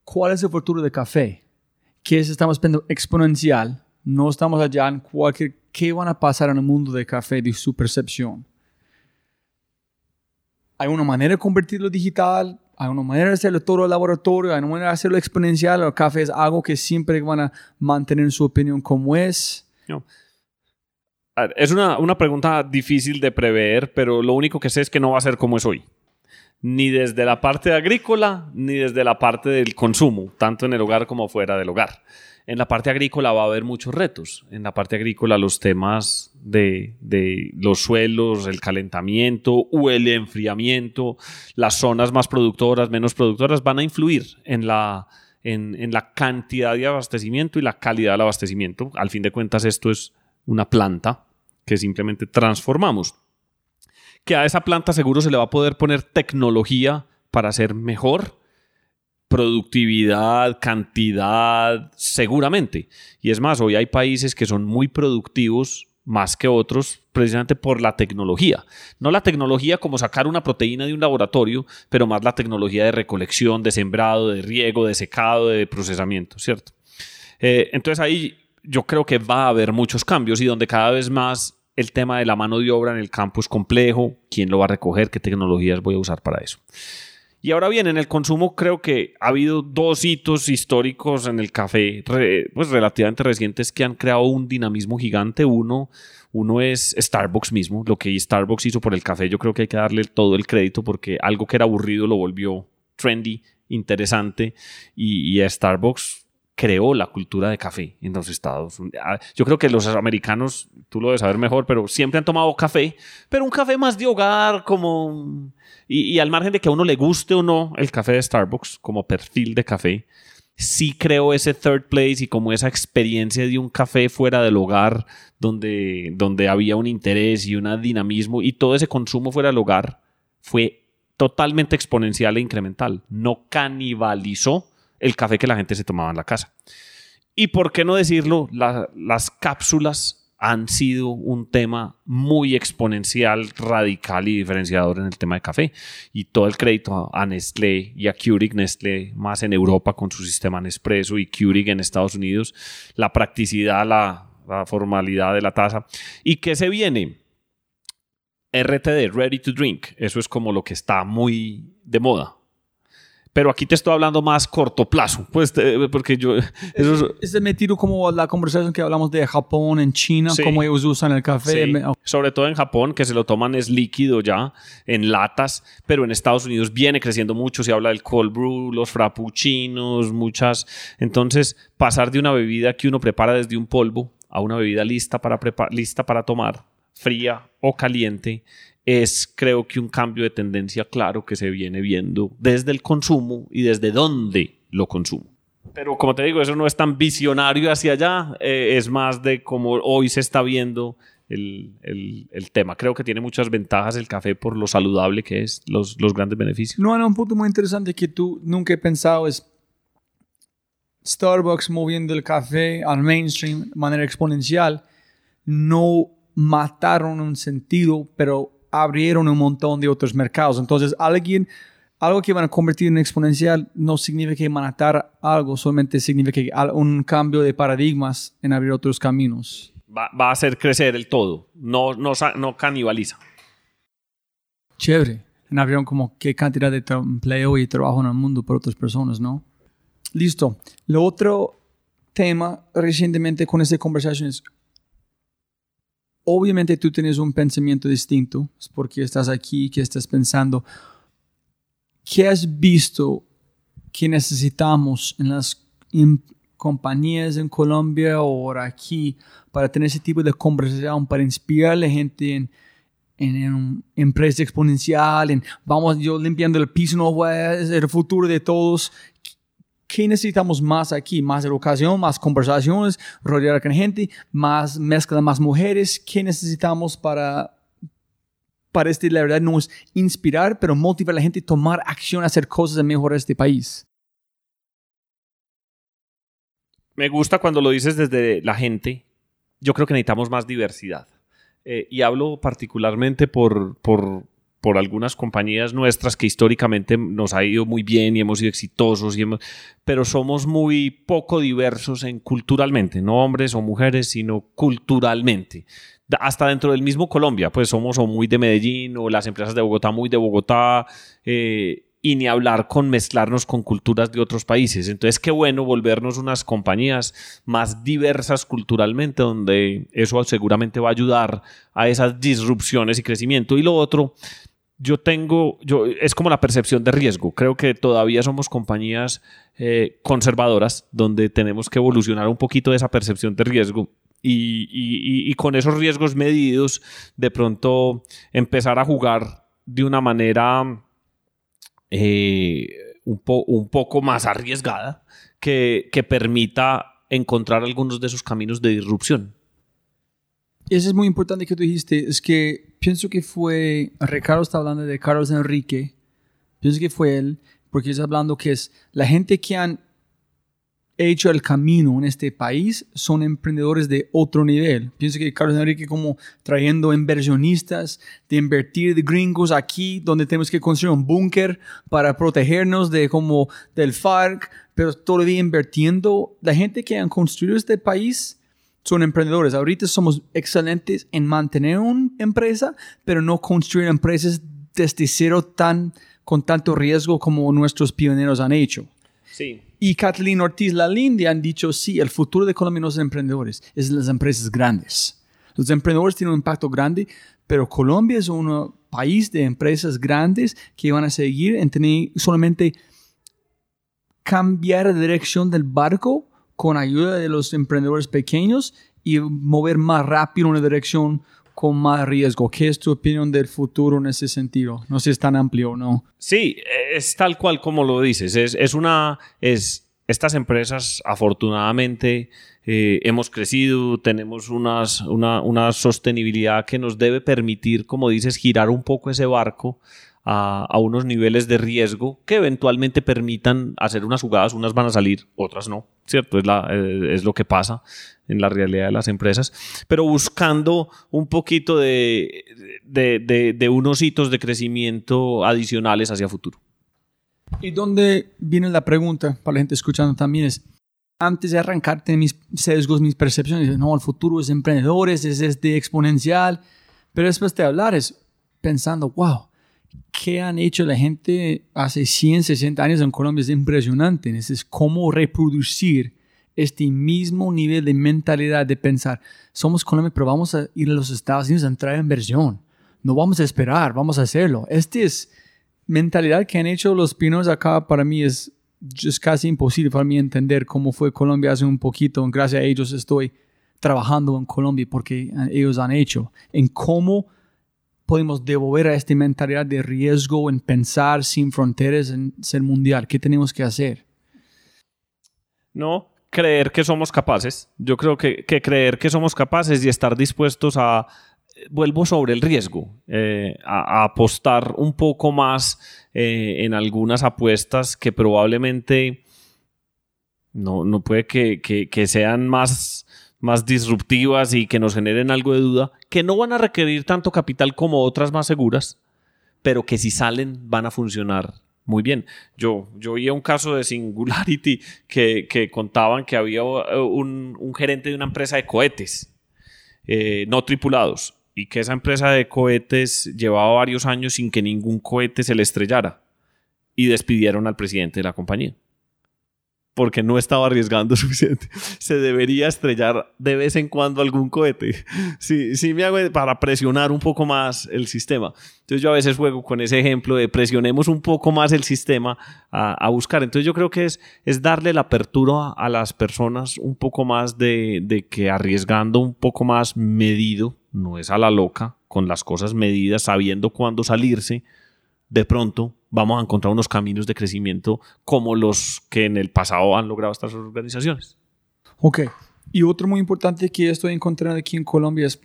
¿Cuál es el futuro del café? ¿Qué es? Estamos viendo exponencial. No estamos allá en cualquier... ¿Qué van a pasar en el mundo del café de su percepción? ¿Hay una manera de convertirlo digital? ¿Hay una manera de hacerlo todo el laboratorio? ¿Hay una manera de hacerlo exponencial? ¿El café es algo que siempre van a mantener su opinión como es? Es una, una pregunta difícil de prever, pero lo único que sé es que no va a ser como es hoy. Ni desde la parte agrícola, ni desde la parte del consumo, tanto en el hogar como fuera del hogar. En la parte agrícola va a haber muchos retos. En la parte agrícola los temas de, de los suelos, el calentamiento o el enfriamiento, las zonas más productoras, menos productoras, van a influir en la, en, en la cantidad de abastecimiento y la calidad del abastecimiento. Al fin de cuentas, esto es una planta que simplemente transformamos. Que a esa planta seguro se le va a poder poner tecnología para hacer mejor productividad, cantidad, seguramente. Y es más, hoy hay países que son muy productivos más que otros precisamente por la tecnología. No la tecnología como sacar una proteína de un laboratorio, pero más la tecnología de recolección, de sembrado, de riego, de secado, de procesamiento, ¿cierto? Eh, entonces ahí yo creo que va a haber muchos cambios y donde cada vez más el tema de la mano de obra en el campo es complejo, quién lo va a recoger, qué tecnologías voy a usar para eso. Y ahora bien, en el consumo creo que ha habido dos hitos históricos en el café, pues relativamente recientes, que han creado un dinamismo gigante. Uno, uno es Starbucks mismo, lo que Starbucks hizo por el café, yo creo que hay que darle todo el crédito porque algo que era aburrido lo volvió trendy, interesante, y, y a Starbucks creó la cultura de café en los Estados Unidos. Ah, Yo creo que los americanos, tú lo debes saber mejor, pero siempre han tomado café, pero un café más de hogar, como... Y, al margen de que a uno le guste o no el café de Starbucks como perfil de café, sí creo ese third place y como esa experiencia de un café fuera del hogar, donde, donde había un interés y un dinamismo y todo ese consumo fuera del hogar fue totalmente exponencial e incremental. No canibalizó el café que la gente se tomaba en la casa. Y por qué no decirlo, La- las cápsulas han sido un tema muy exponencial, radical y diferenciador en el tema de café. Y todo el crédito a, a Nestlé y a Keurig, Nestlé más en Europa con su sistema Nespresso y Keurig en Estados Unidos, la practicidad, la, la formalidad de la taza. ¿Y qué se viene? RTD, Ready to Drink. Eso es como lo que está muy de moda. Pero aquí te estoy hablando más corto plazo, pues te- porque yo eso es- Es metido como la conversación que hablamos de Japón, en China, Sí. cómo ellos usan el café. Sí, Me- Sobre todo en Japón, que se lo toman es líquido ya, en latas, pero en Estados Unidos viene creciendo mucho, se habla del cold brew, los frappuccinos, muchas. Entonces, pasar de una bebida que uno prepara desde un polvo a una bebida lista para, lista para tomar, fría o caliente, es creo que un cambio de tendencia claro que se viene viendo desde el consumo y desde dónde lo consumo. Pero como te digo, eso no es tan visionario hacia allá, eh, es más de cómo hoy se está viendo el, el- el tema. Creo que tiene muchas ventajas el café por lo saludable que es, los, los grandes beneficios. No, no, un punto muy interesante que tú nunca he pensado es Starbucks moviendo el café al mainstream de manera exponencial. No mataron un sentido, pero abrieron un montón de otros mercados. Entonces, alguien, algo que van a convertir en exponencial no significa matar algo, solamente significa un cambio de paradigmas en abrir otros caminos. Va, va a hacer crecer el todo, no, no, no canibaliza. Chévere. En abrieron como qué cantidad de empleo y trabajo en el mundo por otras personas, ¿no? Listo. Lo otro tema recientemente con esta conversación es, obviamente tú tienes un pensamiento distinto, es porque estás aquí, que estás pensando, ¿qué has visto que necesitamos en las compañías en Colombia o aquí para tener ese tipo de conversación, para inspirar a la gente en, en, empresa exponencial, en vamos yo limpiando el piso, no es el futuro de todos. ¿Qué necesitamos más aquí? Más educación, más conversaciones, rodear con gente, más mezcla, más mujeres. ¿Qué necesitamos para, para este, la verdad, no es inspirar, pero motivar a la gente a tomar acción, a hacer cosas de mejorar este país? Me gusta cuando lo dices desde la gente. Yo creo que necesitamos más diversidad. Eh, y hablo particularmente por, por, por algunas compañías nuestras que históricamente nos ha ido muy bien y hemos sido exitosos, y hemos- pero somos muy poco diversos en culturalmente, no hombres o mujeres, sino culturalmente. Hasta dentro del mismo Colombia, pues somos o muy de Medellín o las empresas de Bogotá muy de Bogotá. eh, y ni hablar con mezclarnos con culturas de otros países. Entonces, qué bueno volvernos unas compañías más diversas culturalmente, donde eso seguramente va a ayudar a esas disrupciones y crecimiento. Y lo otro, yo tengo, yo, es como la percepción de riesgo. Creo que todavía somos compañías eh, conservadoras, donde tenemos que evolucionar un poquito de esa percepción de riesgo. Y, y- con esos riesgos medidos, de pronto empezar a jugar de una manera eh, un poco más arriesgada que, que permita encontrar algunos de esos caminos de disrupción. Eso es muy importante que tú dijiste. Es que pienso que fue. Ricardo está hablando de Carlos Enrique. Pienso que fue él, porque está hablando que es la gente que han hecho el camino en este país son emprendedores de otro nivel. Pienso que Carlos Enrique como trayendo inversionistas de invertir de gringos aquí donde tenemos que construir un búnker para protegernos de como del FARC, pero todavía invirtiendo. La gente que han construido este país son emprendedores. Ahorita somos excelentes en mantener una empresa, pero no construir empresas desde cero tan, con tanto riesgo como nuestros pioneros han hecho. Sí. Y Catalina Ortiz Lalinde han dicho, sí, el futuro de Colombia no es emprendedores, es las empresas grandes. Los emprendedores tienen un impacto grande, pero Colombia es un país de empresas grandes que van a seguir en tener solamente cambiar la dirección del barco con ayuda de los emprendedores pequeños y mover más rápido en una dirección con más riesgo. ¿Qué es tu opinión del futuro en ese sentido? No sé si es tan amplio o no. Sí, es tal cual como lo dices. Es, una. Es, estas empresas, afortunadamente, eh, hemos crecido, tenemos una, una sostenibilidad que nos debe permitir, como dices, girar un poco ese barco a, unos niveles de riesgo que eventualmente permitan hacer unas jugadas, unas van a salir, otras no, ¿cierto? Es, eh, es lo que pasa en la realidad de las empresas, pero buscando un poquito de, de, de, de unos hitos de crecimiento adicionales hacia futuro. Y donde viene la pregunta para la gente escuchando también es, antes de arrancarte mis sesgos, mis percepciones, no, el futuro es emprendedores, es este exponencial, pero después de hablar es pensando, wow, ¿qué han hecho la gente hace 100, 60 años en Colombia? Es impresionante, es cómo reproducir este mismo nivel de mentalidad de pensar, somos Colombia, pero vamos a ir a los Estados Unidos a entrar en inversión, no vamos a esperar, vamos a hacerlo. Esta es mentalidad que han hecho los pinos acá para mí es es casi imposible para mí entender cómo fue Colombia hace un poquito. Gracias a ellos estoy trabajando en Colombia porque ellos han hecho. En cómo podemos devolver a esta mentalidad de riesgo en pensar sin fronteras en ser mundial. ¿Qué tenemos que hacer? No, creer que somos capaces. Yo creo que, que creer que somos capaces y estar dispuestos a, vuelvo sobre el riesgo, eh, a, a, apostar un poco más eh, en algunas apuestas que probablemente no, no puede que, que, que, sean más, más disruptivas y que nos generen algo de duda, que no van a requerir tanto capital como otras más seguras, pero que si salen van a funcionar muy bien. Yo, yo oía un caso de Singularity que, que contaban que había un, un, gerente de una empresa de cohetes eh, no tripulados y que esa empresa de cohetes llevaba varios años sin que ningún cohete se le estrellara y despidieron al presidente de la compañía porque no estaba arriesgando (laughs) suficiente. Se debería estrellar de vez en cuando algún cohete. Sí, sí me hago para presionar un poco más el sistema. Entonces yo a veces juego con ese ejemplo de presionemos un poco más el sistema a, a buscar. Entonces yo creo que es, es darle la apertura a, las personas un poco más de, de que arriesgando un poco más medido, no es a la loca, con las cosas medidas, sabiendo cuándo salirse, de pronto vamos a encontrar unos caminos de crecimiento como los que en el pasado han logrado estas organizaciones. Ok. Y otro muy importante que estoy encontrando aquí en Colombia es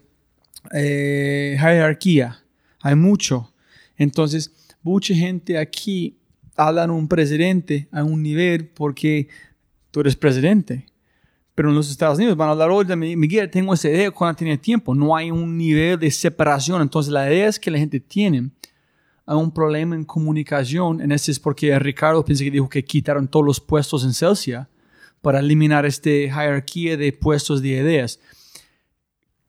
eh, jerarquía. Hay mucho. Entonces, mucha gente aquí habla en un presidente a un nivel porque tú eres presidente. Pero en los Estados Unidos van a hablar, oye, Miguel, tengo esa idea cuando tiene tiempo. No hay un nivel de separación. Entonces, la idea es que la gente tiene hay un problema en comunicación. En ese es porque Ricardo piensa que dijo que quitaron todos los puestos en Celsia para eliminar esta jerarquía de puestos de ideas.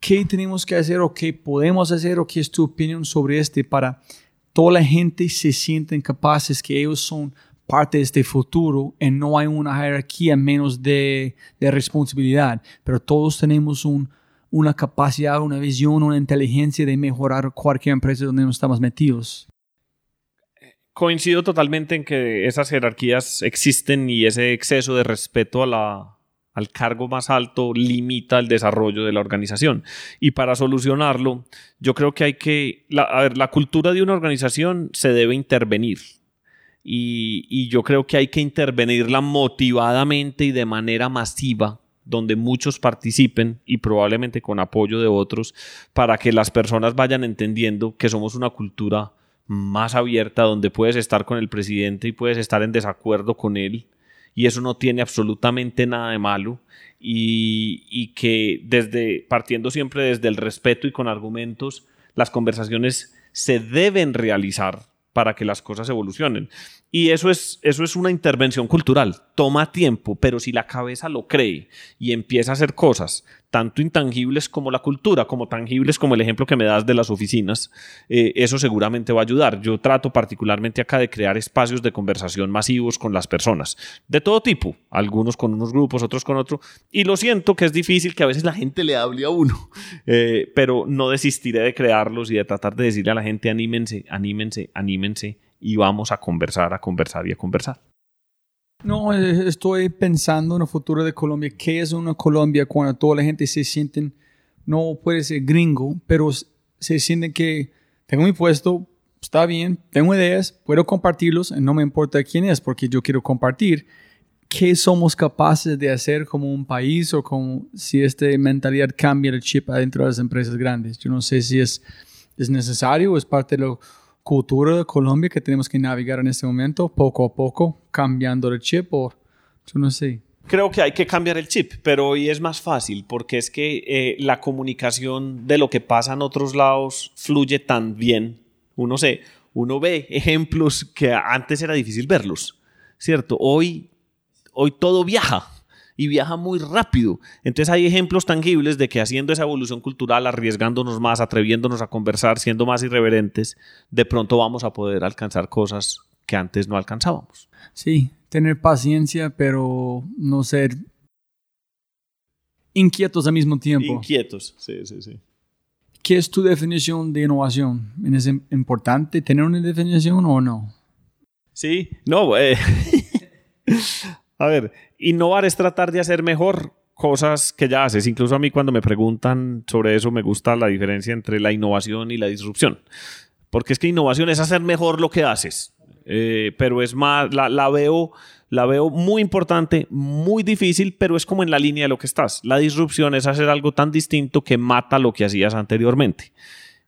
¿Qué tenemos que hacer o qué podemos hacer o qué es tu opinión sobre este para toda la gente se sienten capaces que ellos son parte de este futuro y no hay una jerarquía menos de, de responsabilidad, pero todos tenemos un, una capacidad, una visión, una inteligencia de mejorar cualquier empresa donde nos estamos metidos coincido totalmente en que esas jerarquías existen y ese exceso de respeto a la, al cargo más alto limita el desarrollo de la organización. Y para solucionarlo, yo creo que hay que, la, a ver, la cultura de una organización se debe intervenir. Y, y yo creo que hay que intervenirla motivadamente y de manera masiva donde muchos participen y probablemente con apoyo de otros para que las personas vayan entendiendo que somos una cultura más abierta donde puedes estar con el presidente y puedes estar en desacuerdo con él y eso no tiene absolutamente nada de malo y, y, que desde partiendo siempre desde el respeto y con argumentos las conversaciones se deben realizar para que las cosas evolucionen. Y eso es, eso es una intervención cultural. Toma tiempo, pero si la cabeza lo cree y empieza a hacer cosas, tanto intangibles como la cultura, como tangibles como el ejemplo que me das de las oficinas, eh, eso seguramente va a ayudar. Yo trato particularmente acá de crear espacios de conversación masivos con las personas, de todo tipo, algunos con unos grupos, otros con otros, y lo siento que es difícil que a veces la gente le hable a uno, (laughs) eh, pero no desistiré de crearlos y de tratar de decirle a la gente anímense, anímense, anímense y vamos a conversar, a conversar y a conversar. No, eh, estoy pensando en el futuro de Colombia. ¿Qué es una Colombia cuando toda la gente se siente, no puede ser gringo, pero se sienten que tengo mi puesto, está bien, tengo ideas, puedo compartirlos, no me importa quién es, porque yo quiero compartir. ¿Qué somos capaces de hacer como un país o como si esta mentalidad cambia el chip adentro de las empresas grandes? Yo no sé si es, es necesario es parte de lo cultura de Colombia que tenemos que navegar en este momento, poco a poco, cambiando el chip o yo no sé. Creo que hay que cambiar el chip, pero hoy es más fácil porque es que eh, la comunicación de lo que pasa en otros lados fluye tan bien. Uno, se, uno ve ejemplos que antes era difícil verlos, ¿cierto? Hoy, hoy todo viaja y viaja muy rápido. Entonces hay ejemplos tangibles de que haciendo esa evolución cultural, arriesgándonos más, atreviéndonos a conversar, siendo más irreverentes, de pronto vamos a poder alcanzar cosas que antes no alcanzábamos. Sí, tener paciencia, pero no ser inquietos al mismo tiempo. Inquietos, sí, sí, sí. ¿Qué es tu definición de innovación? ¿Es importante tener una definición o no? Sí, no, eh, (laughs) a ver, innovar es tratar de hacer mejor cosas que ya haces. Incluso a mí cuando me preguntan sobre eso me gusta la diferencia entre la innovación y la disrupción. Porque es que innovación es hacer mejor lo que haces. Eh, pero es más, la, veo, la veo muy importante, muy difícil, pero es como en la línea de lo que estás. La disrupción es hacer algo tan distinto que mata lo que hacías anteriormente.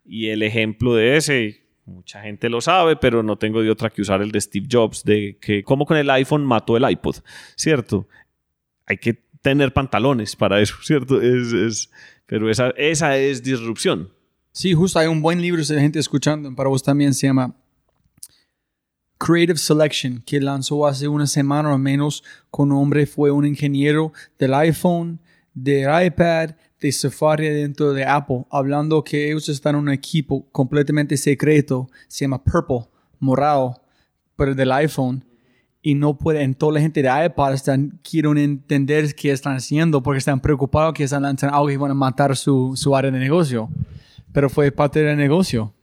Y el ejemplo de ese, Mucha gente lo sabe, pero no tengo de otra que usar el de Steve Jobs, de que como con el iPhone mató el iPod, ¿cierto? Hay que tener pantalones para eso, (laughs) ¿cierto? Es, pero esa, esa es disrupción. Sí, justo hay un buen libro, si hay gente escuchando, para vos también se llama Creative Selection, que lanzó hace una semana o menos con un hombre, fue un ingeniero del iPhone, del iPad, de Safari dentro de Apple, hablando que ellos están en un equipo completamente secreto, se llama Purple, morado, pero del iPhone, y no pueden, toda la gente de iPad están, quieren entender qué están haciendo porque están preocupados que están lanzando algo y van a matar su, su área de negocio. Pero fue parte del negocio.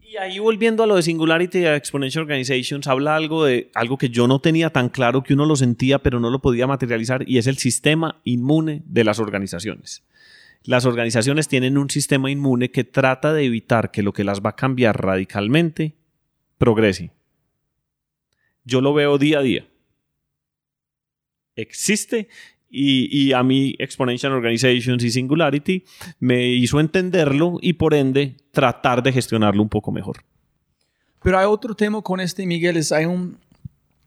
Y ahí volviendo a lo de Singularity Exponential Organizations, habla algo de algo que yo no tenía tan claro, que uno lo sentía pero no lo podía materializar, y es el sistema inmune de las organizaciones. Las organizaciones tienen un sistema inmune que trata de evitar que lo que las va a cambiar radicalmente progrese. Yo lo veo día a día. Existe y, a mí Exponential Organizations y Singularity me hizo entenderlo y por ende tratar de gestionarlo un poco mejor. Pero hay otro tema con este, Miguel, es hay un,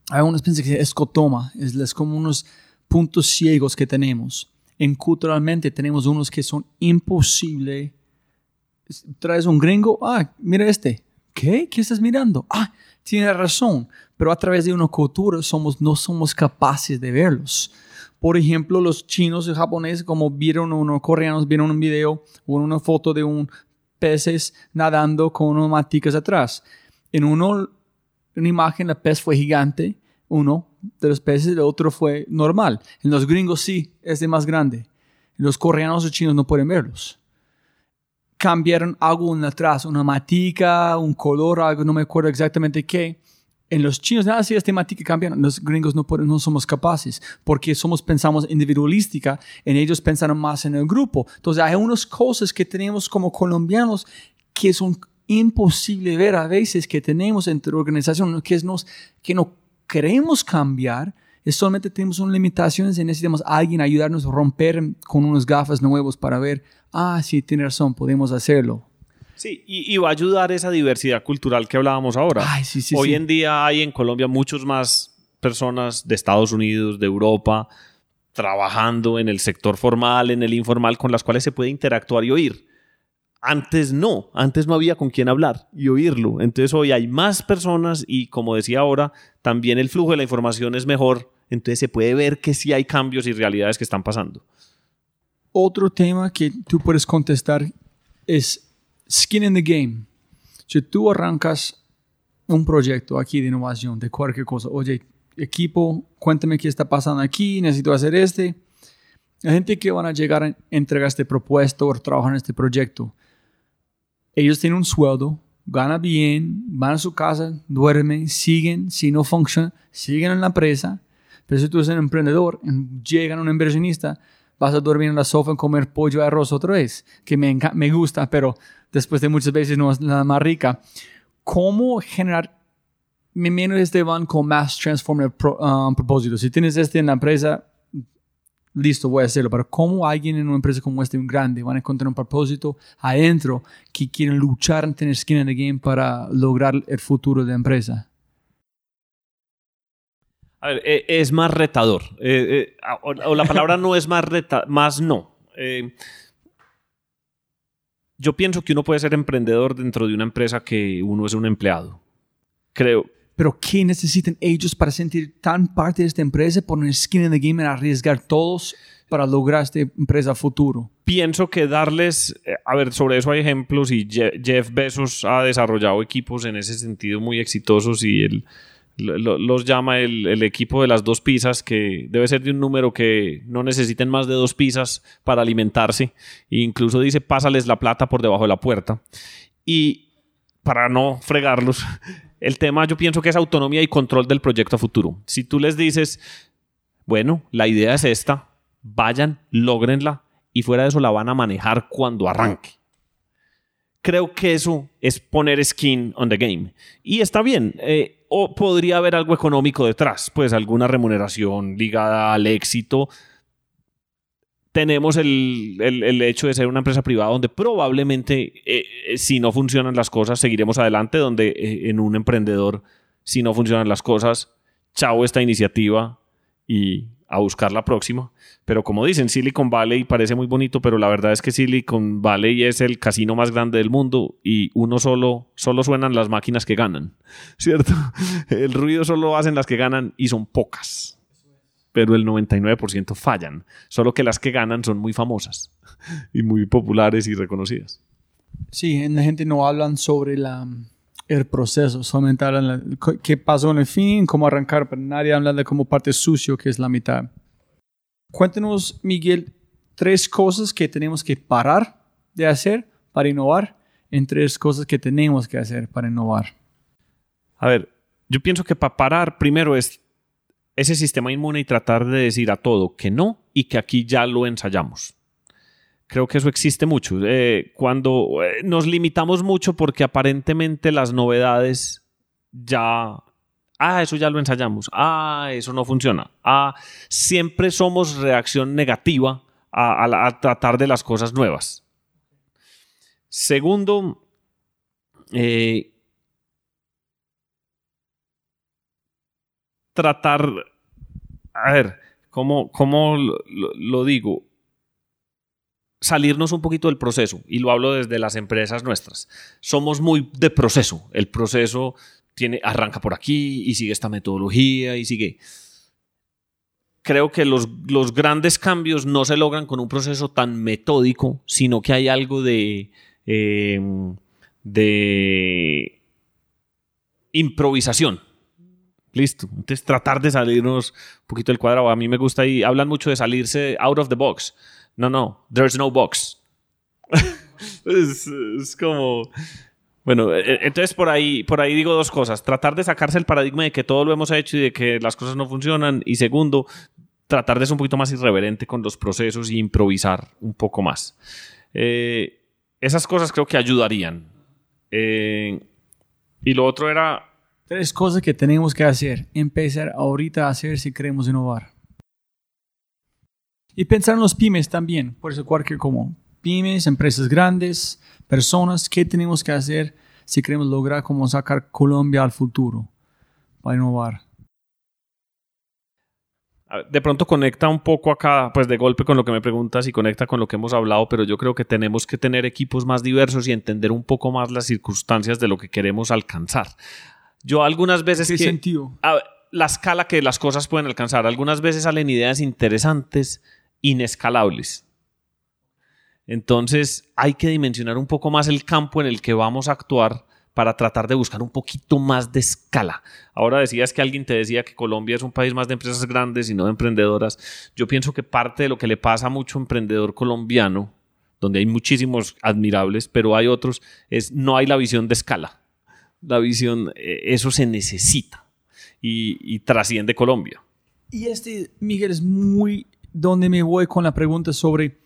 hay especie de escotoma, es, es como unos puntos ciegos que tenemos. En culturalmente tenemos unos que son imposibles. Traes un gringo, ah, mira este. ¿Qué? ¿Qué estás mirando? Ah, tiene razón. Pero a través de una cultura somos, no somos capaces de verlos. Por ejemplo, los chinos y japoneses, como vieron unos coreanos, vieron un video o una foto de un peces nadando con unos maticas atrás. En uno, una imagen, la pez fue gigante, uno de los peces, el otro fue normal. En los gringos sí, es de más grande. Los coreanos o chinos no pueden verlos. Cambiaron algo atrás, una matica, un color, algo, no me acuerdo exactamente qué en los chinos, nada, si esta temática cambia, los gringos no, no somos capaces, porque somos, pensamos individualística, en ellos pensaron más en el grupo. Entonces hay unas cosas que tenemos como colombianos que son imposible ver a veces que tenemos entre organizaciones, que, nos, que no queremos cambiar, es solamente tenemos unas limitaciones y necesitamos a alguien ayudarnos a romper con unos gafas nuevos para ver, ah, sí, tiene razón, podemos hacerlo. Sí, y, va a ayudar esa diversidad cultural que hablábamos ahora. Hoy en día hay en Colombia muchos más personas de Estados Unidos, de Europa, trabajando en el sector formal, en el informal, con las cuales se puede interactuar y oír. Antes no, antes no había con quién hablar y oírlo. Entonces hoy hay más personas y como decía ahora, también el flujo de la información es mejor. Entonces se puede ver que sí hay cambios y realidades que están pasando. Otro tema que tú puedes contestar es skin in the game. Si tú arrancas un proyecto aquí de innovación, de cualquier cosa, oye, equipo, cuéntame qué está pasando aquí, necesito hacer este. La gente que van a llegar a entregar este propuesto o trabajar en este proyecto, ellos tienen un sueldo, ganan bien, van a su casa, duermen, siguen, si no funciona, siguen en la empresa. Pero si tú eres un emprendedor, llegan un inversionista, vas a dormir en la sofá y comer pollo y arroz otra vez, que me, me gusta, pero después de muchas veces no es nada más rica. ¿Cómo generar menos este van con más transformative um, propósito? Si tienes este en la empresa, listo, voy a hacerlo. Pero ¿cómo alguien en una empresa como esta, un grande, van a encontrar un propósito adentro que quieren luchar en tener skin in the game para lograr el futuro de la empresa? A ver, eh, es más retador. Eh, eh, o, la palabra no es más retador, más no. yo pienso que uno puede ser emprendedor dentro de una empresa que uno es un empleado. Creo. Pero ¿qué necesitan ellos para sentir tan parte de esta empresa, poner skin in the game y arriesgar todos para lograr esta empresa futuro? Pienso que darles, a ver, sobre eso hay ejemplos y Jeff Bezos ha desarrollado equipos en ese sentido muy exitosos y él los llama el, equipo de las dos pizzas, que debe ser de un número que no necesiten más de dos pizzas para alimentarse. E incluso dice, pásales la plata por debajo de la puerta. Y para no fregarlos, (laughs) el tema yo pienso que es autonomía y control del proyecto a futuro. Si tú les dices, bueno, la idea es esta, vayan, logrenla y fuera de eso la van a manejar cuando arranque creo que eso es poner skin on the game. Y está bien. Eh, o podría haber algo económico detrás, pues alguna remuneración ligada al éxito. Tenemos el, hecho de ser una empresa privada donde probablemente eh, eh, si no funcionan las cosas seguiremos adelante, donde en un emprendedor si no funcionan las cosas, chao esta iniciativa y a buscar la próxima. Pero como dicen, Silicon Valley parece muy bonito, pero la verdad es que Silicon Valley es el casino más grande del mundo y uno solo, solo suenan las máquinas que ganan, (laughs) ¿cierto? El ruido solo hacen las que ganan y son pocas. Pero el 99% fallan. Solo que las que ganan son muy famosas (laughs) y muy populares y reconocidas. Sí, la gente no hablan sobre la, el proceso, solamente hablan de qué pasó en el fin, cómo arrancar, pero nadie habla de cómo parte sucio, que es la mitad. Cuéntanos, Miguel, tres cosas que tenemos que parar de hacer para innovar en tres cosas que tenemos que hacer para innovar. A ver, yo pienso que para parar primero es ese sistema inmune y tratar de decir a todo que no y que aquí ya lo ensayamos. Creo que eso existe mucho. Eh, cuando eh, nos limitamos mucho porque aparentemente las novedades ya... Ah, eso ya lo ensayamos. Ah, eso no funciona. Ah, siempre somos reacción negativa a, tratar de las cosas nuevas. Segundo, eh, tratar, a ver, ¿cómo, cómo lo, digo? salirnos un poquito del proceso, y lo hablo desde las empresas nuestras. Somos muy de proceso. El proceso tiene, arranca por aquí y sigue esta metodología y sigue. Creo que los, los grandes cambios no se logran con un proceso tan metódico, sino que hay algo de, em, de improvisación. Listo. Entonces, tratar de salirnos un poquito del cuadrado. A mí me gusta y hablan mucho de salirse out of the box. No, no, there's no box. (laughs) es, como... Bueno, e, e, entonces por ahí, por ahí digo dos cosas. Tratar de sacarse el paradigma de que todo lo hemos hecho y de que las cosas no funcionan. Y segundo, tratar de ser un poquito más irreverente con los procesos y improvisar un poco más. Eh, esas cosas creo que ayudarían. Eh, y lo otro era... Tres cosas que tenemos que hacer. Empezar ahorita a hacer si queremos innovar. Y pensar en los pymes también, por eso cualquier como pymes, empresas grandes, personas, ¿qué tenemos que hacer si queremos lograr cómo sacar Colombia al futuro para innovar? De pronto conecta un poco acá, pues de golpe con lo que me preguntas y conecta con lo que hemos hablado, pero yo creo que tenemos que tener equipos más diversos y entender un poco más las circunstancias de lo que queremos alcanzar. Yo algunas veces ¿Qué que- sentido? a la escala que las cosas pueden alcanzar. Algunas veces salen ideas interesantes, inescalables. Entonces hay que dimensionar un poco más el campo en el que vamos a actuar para tratar de buscar un poquito más de escala. Ahora decías que alguien te decía que Colombia es un país más de empresas grandes y no de emprendedoras. Yo pienso que parte de lo que le pasa a mucho emprendedor colombiano, donde hay muchísimos admirables, pero hay otros, es no hay la visión de escala. La visión, eh, eso se necesita y, y trasciende Colombia. Y este, Miguel, es muy donde me voy con la pregunta sobre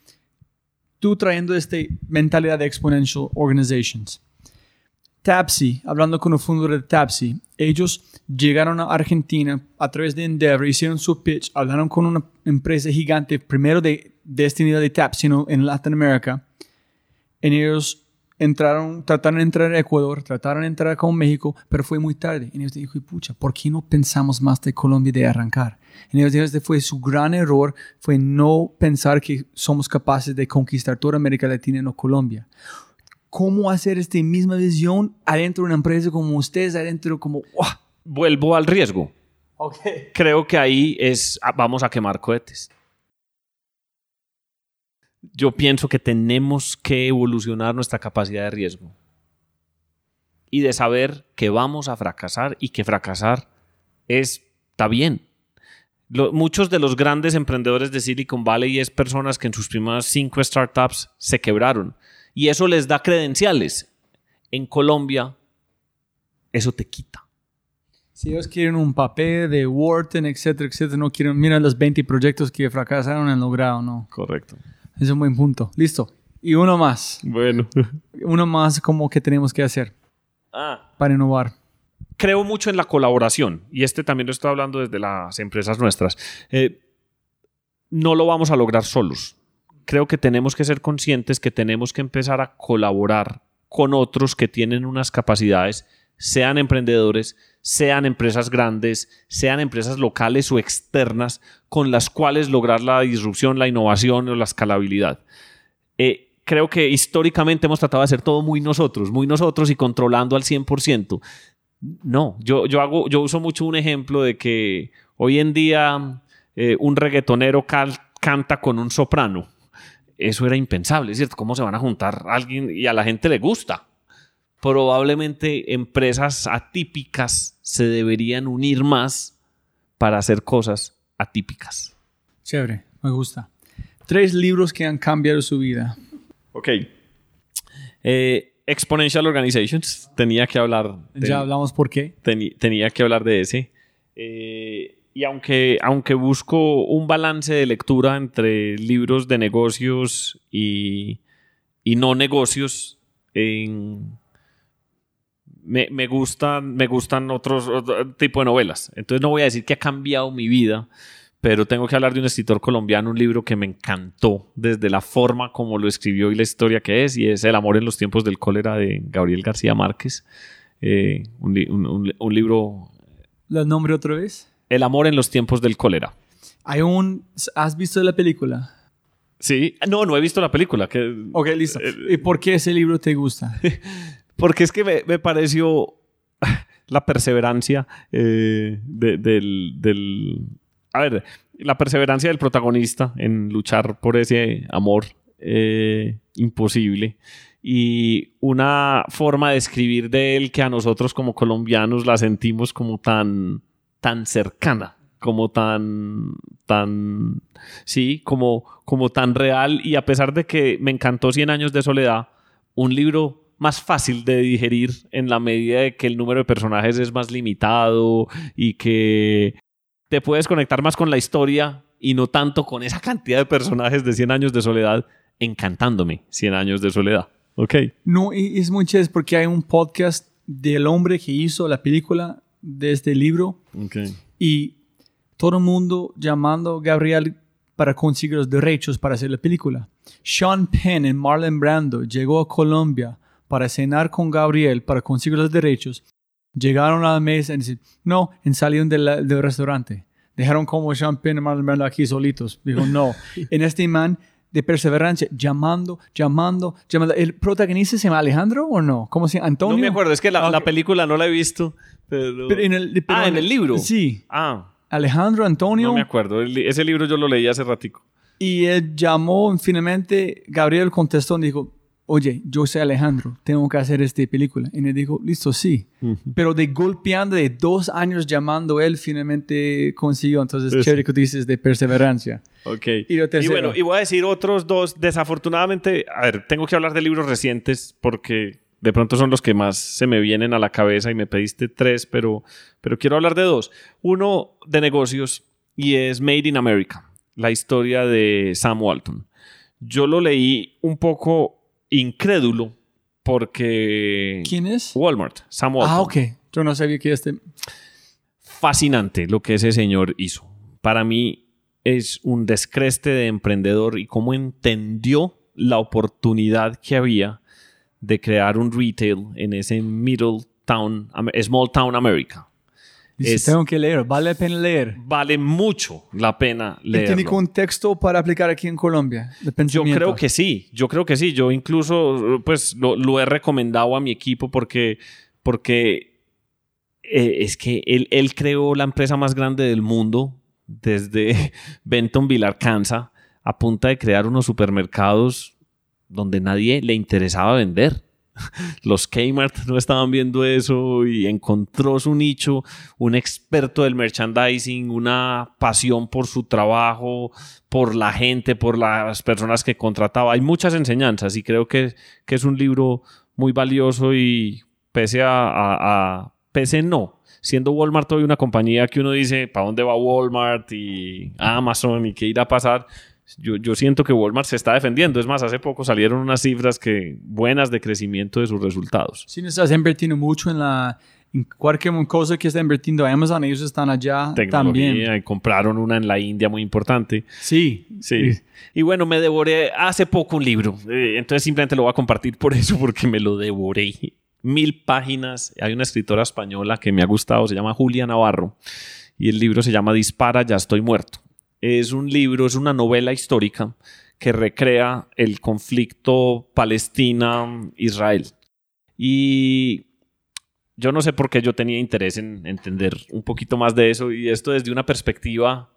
tú trayendo esta mentalidad de exponential organizations. Tapsi, hablando con el fundador de Tapsi, ellos llegaron a Argentina a través de Endeavor, hicieron su pitch, hablaron con una empresa gigante, primero de, de nivel de Tapsi no, en Latinoamérica. En ellos entraron, trataron de entrar a Ecuador, trataron de entrar con México, pero fue muy tarde. Y ellos dijo, pucha, ¿por qué no pensamos más de Colombia de arrancar? Y ellos dijeron, este fue su gran error, fue no pensar que somos capaces de conquistar toda América Latina y no Colombia. ¿Cómo hacer esta misma visión adentro de una empresa como ustedes, adentro como, ¡wow! Vuelvo al riesgo. Creo que ahí es, ah, vamos a quemar cohetes. Yo pienso que tenemos que evolucionar nuestra capacidad de riesgo y de saber que vamos a fracasar y que fracasar es, está bien. Lo- muchos de los grandes emprendedores de Silicon Valley es personas que en sus primeras cinco startups se quebraron y eso les da credenciales. En Colombia, eso te quita. Si ellos quieren un papel de Wharton, etcétera, etcétera, no quieren, mira los 20 proyectos que fracasaron han logrado, no. Correcto. Es un buen punto. Listo. Y uno más. Bueno. (laughs) Uno más como que tenemos que hacer Ah. para innovar. creo mucho en la colaboración y este también lo estoy hablando desde las empresas nuestras. Eh, no lo vamos a lograr solos. Creo que tenemos que ser conscientes que tenemos que empezar a colaborar con otros que tienen unas capacidades, sean emprendedores, sean empresas grandes, sean empresas locales o externas, con las cuales lograr la disrupción, la innovación o la escalabilidad. Eh, creo que históricamente hemos tratado de hacer todo muy nosotros, muy nosotros y controlando al 100%. No, yo, yo, hago, yo uso mucho un ejemplo de que hoy en día eh, un reggaetonero canta con un soprano. Eso era impensable, ¿cierto? ¿Cómo se van a juntar alguien y a la gente le gusta? Probablemente empresas atípicas se deberían unir más para hacer cosas atípicas. Chévere, me gusta. Tres libros que han cambiado su vida. Ok. Eh, Exponential Organizations, tenía que hablar. de- Ya hablamos por qué. tenía que hablar de ese. Eh, y aunque, aunque busco un balance de lectura entre libros de negocios y, y no negocios, en- me, me gustan, me gustan otros otro tipo de novelas. Entonces no voy a decir que ha cambiado mi vida, pero tengo que hablar de un escritor colombiano, un libro que me encantó desde la forma como lo escribió y la historia que es, y es El amor en los tiempos del cólera de Gabriel García Márquez. Eh, un, un- un- un libro, ¿El nombre otra vez? El amor en los tiempos del cólera. Hay un... ¿Has visto la película? Sí, no, no he visto la película. Que, Ok, listo. Eh, ¿Y por qué ese libro te gusta? (laughs) Porque es que me, pareció (laughs) la perseverancia eh, de- del, A ver, la perseverancia del protagonista en luchar por ese amor eh, imposible. Y una forma de escribir de él que a nosotros como colombianos la sentimos como tan, tan cercana, como tan, tan, sí, como, como tan real. Y a pesar de que me encantó 100 años de soledad, un libro más fácil de digerir en la medida de que el número de personajes es más limitado y que te puedes conectar más con la historia y no tanto con esa cantidad de personajes de 100 años de soledad encantándome 100 años de soledad. Ok. No, es muy chévere porque hay un podcast del hombre que hizo la película de este libro y todo el mundo llamando a Gabriel para conseguir los derechos para hacer la película. Sean Penn y Marlon Brando llegó a Colombia para cenar con Gabriel para conseguir los derechos. Llegaron a la mesa y dicen, no, y salieron de la- del restaurante. Dejaron como champagne marmelo aquí solitos. Dijo, no. (laughs) en este man de perseverancia, llamando, llamando, llamando. ¿El protagonista se llama Alejandro o no? ¿Cómo se llama? ¿Antonio? No me acuerdo, es que la, Ah, la ok. película no la he visto. Pero... Pero en el, pero ah, en el libro. Sí. Ah, Alejandro, Antonio. no me acuerdo. El ese libro yo lo leí hace ratico. Y él llamó, finalmente Gabriel contestó y dijo, oye, yo soy Alejandro, tengo que hacer esta película. Y él dijo, listo, sí. Pero de golpeando, de dos años llamando, él finalmente consiguió. Entonces, Sí. chévere que dices de perseverancia. Ok. Y lo tercero. bueno, y voy a decir otros dos. Desafortunadamente, a ver, tengo que hablar de libros recientes porque de pronto son los que más se me vienen a la cabeza y me pediste tres, pero, pero quiero hablar de dos. Uno de negocios y es Made in America, la historia de Sam Walton. Yo lo leí un poco incrédulo porque... ¿Quién es? Walmart, Sam Walton Ah, ok. Yo no sabía que este... fascinante lo que ese señor hizo. Para mí es un descreste de emprendedor y cómo entendió la oportunidad que había de crear un retail en ese middle town, small town America. Dice, Es- tengo que leer, vale la pena leer. Vale mucho la pena ¿Y ¿Tiene contexto para aplicar aquí en Colombia? Yo creo que sí, yo creo que sí. Yo incluso pues lo, lo he recomendado a mi equipo porque, porque eh, es que él, él creó la empresa más grande del mundo desde (laughs) Bentonville, Arkansas, a punta de crear unos supermercados donde nadie le interesaba vender. (laughs) Los Kmart no estaban viendo eso y encontró su nicho, un experto del merchandising, una pasión por su trabajo, por la gente, por las personas que contrataba. Hay muchas enseñanzas y creo que, que es un libro muy valioso y pese a, pese no, siendo Walmart hoy una compañía que uno dice, ¿para dónde va Walmart y Amazon y qué irá a pasar? Yo, yo siento que Walmart se está defendiendo. Es más, hace poco salieron unas cifras que, buenas de crecimiento de sus resultados. Si no estás invirtiendo mucho en la... En cualquier cosa que está invirtiendo Amazon, ellos están allá también. Tecnología, y compraron una en la India muy importante. Sí. Sí. Y bueno, me devoré hace poco un libro. Eh, entonces simplemente lo voy a compartir por (laughs) eso, porque me lo devoré. Mil páginas. Hay una escritora española que me ha gustado, se llama Julia Navarro. Y el libro se llama Dispara, ya estoy muerto. Es un libro, es una novela histórica que recrea el conflicto Palestina-Israel. Y yo no sé por qué yo tenía interés en entender un poquito más de eso y esto desde una perspectiva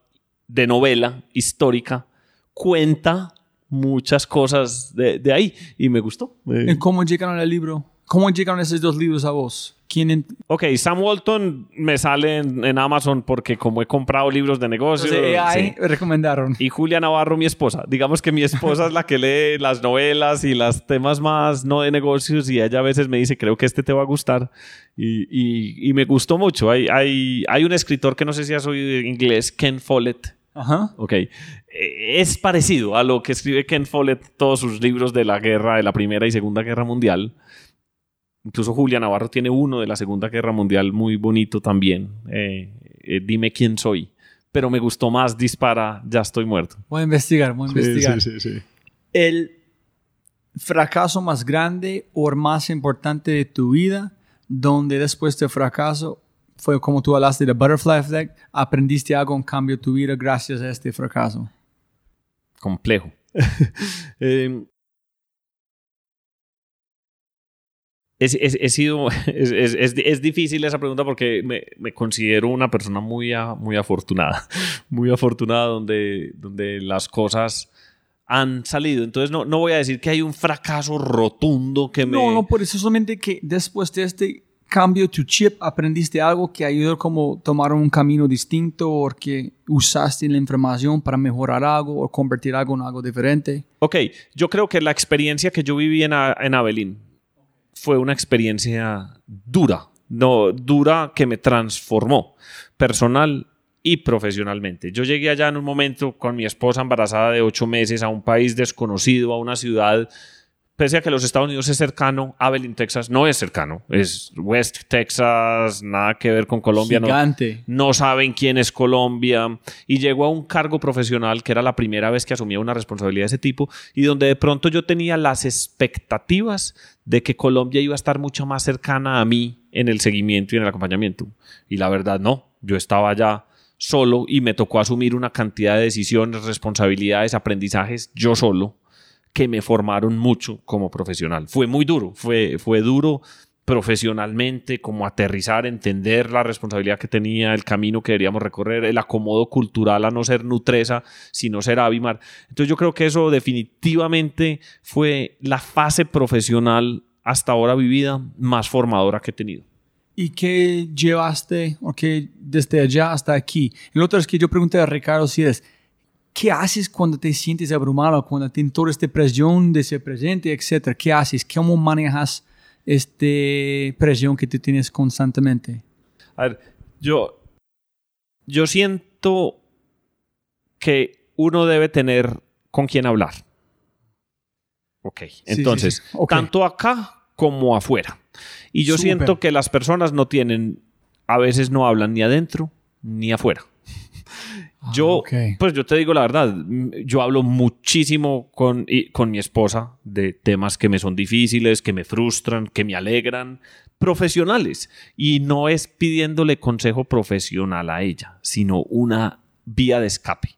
de novela histórica cuenta muchas cosas de, ahí y me gustó. Eh, ¿Y ¿Cómo llegaron al libro? ¿Cómo llegaron esos dos libros a vos? ¿Quién Ok, Sam Walton me sale en, en Amazon porque como he comprado libros de negocios... AI sí. recomendaron? Y Julia Navarro, mi esposa. Digamos que mi esposa es la que lee las novelas y los temas más no de negocios y ella a veces me dice, creo que este te va a gustar. Y, y- y me gustó mucho. Hay, hay, hay un escritor que no sé si has oído en inglés, Ken Follett. Ajá. Ok. Eh, Es parecido a lo que escribe Ken Follett, todos sus libros de la guerra, de la Primera y Segunda Guerra Mundial. Incluso Julia Navarro tiene uno de la Segunda Guerra Mundial muy bonito también. Eh, eh, Dime quién soy. Pero me gustó más Dispara, ya estoy muerto. Voy a investigar, voy a investigar. sí, sí. El fracaso más grande o más importante de tu vida, donde después del fracaso fue como tú hablaste de Butterfly Effect, aprendiste algo en cambio de tu vida gracias a este fracaso. Complejo. (laughs) Eh, es, es- he sido, (laughs) es, es- es- difícil esa pregunta porque me, me considero una persona muy, a- muy afortunada, (laughs) muy afortunada donde, donde las cosas han salido. Entonces no, no voy a decir que hay un fracaso rotundo que me... No, no, por eso solamente que después de este cambio tu chip aprendiste algo que ayudó como tomar un camino distinto o que usaste la información para mejorar algo o convertir algo en algo diferente. Ok, yo creo que la experiencia que yo viví en, en Abelín fue una experiencia dura, no dura que me transformó personal y profesionalmente. Yo llegué allá en un momento con mi esposa embarazada de ocho meses a un país desconocido, a una ciudad, pese a que los Estados Unidos es cercano, Abilene, Texas no es cercano, es West Texas, nada que ver con Colombia. no- Gigante. no saben quién es Colombia y llegó a un cargo profesional que era la primera vez que asumía una responsabilidad de ese tipo y donde de pronto yo tenía las expectativas de que Colombia iba a estar mucho más cercana a mí en el seguimiento y en el acompañamiento. Y la verdad no, yo estaba allá solo y me tocó asumir una cantidad de decisiones, responsabilidades, aprendizajes yo solo que me formaron mucho como profesional. Fue muy duro, fue, fue duro profesionalmente, como aterrizar, entender la responsabilidad que tenía, el camino que deberíamos recorrer, el acomodo cultural a no ser Nutresa, sino ser Avimar. Entonces yo creo que eso definitivamente fue la fase profesional hasta ahora vivida más formadora que he tenido. ¿Y qué llevaste o qué desde allá hasta aquí? El otro es que yo pregunté a Ricardo si es, ¿qué haces cuando te sientes abrumado, cuando tienes toda esta presión de ser presente, etcétera? ¿Qué haces? ¿Cómo manejas esta presión que tú tienes constantemente? A ver, yo, yo siento que uno debe tener con quién hablar. Ok, entonces, sí, sí. Ok. tanto acá como afuera. Y yo siento que las personas no tienen, a veces no hablan ni adentro ni afuera. Yo, Ah, ok. pues yo te digo la verdad, yo hablo muchísimo con, con mi esposa de temas que me son difíciles, que me frustran, que me alegran, profesionales. Y no es pidiéndole consejo profesional a ella, sino una vía de escape.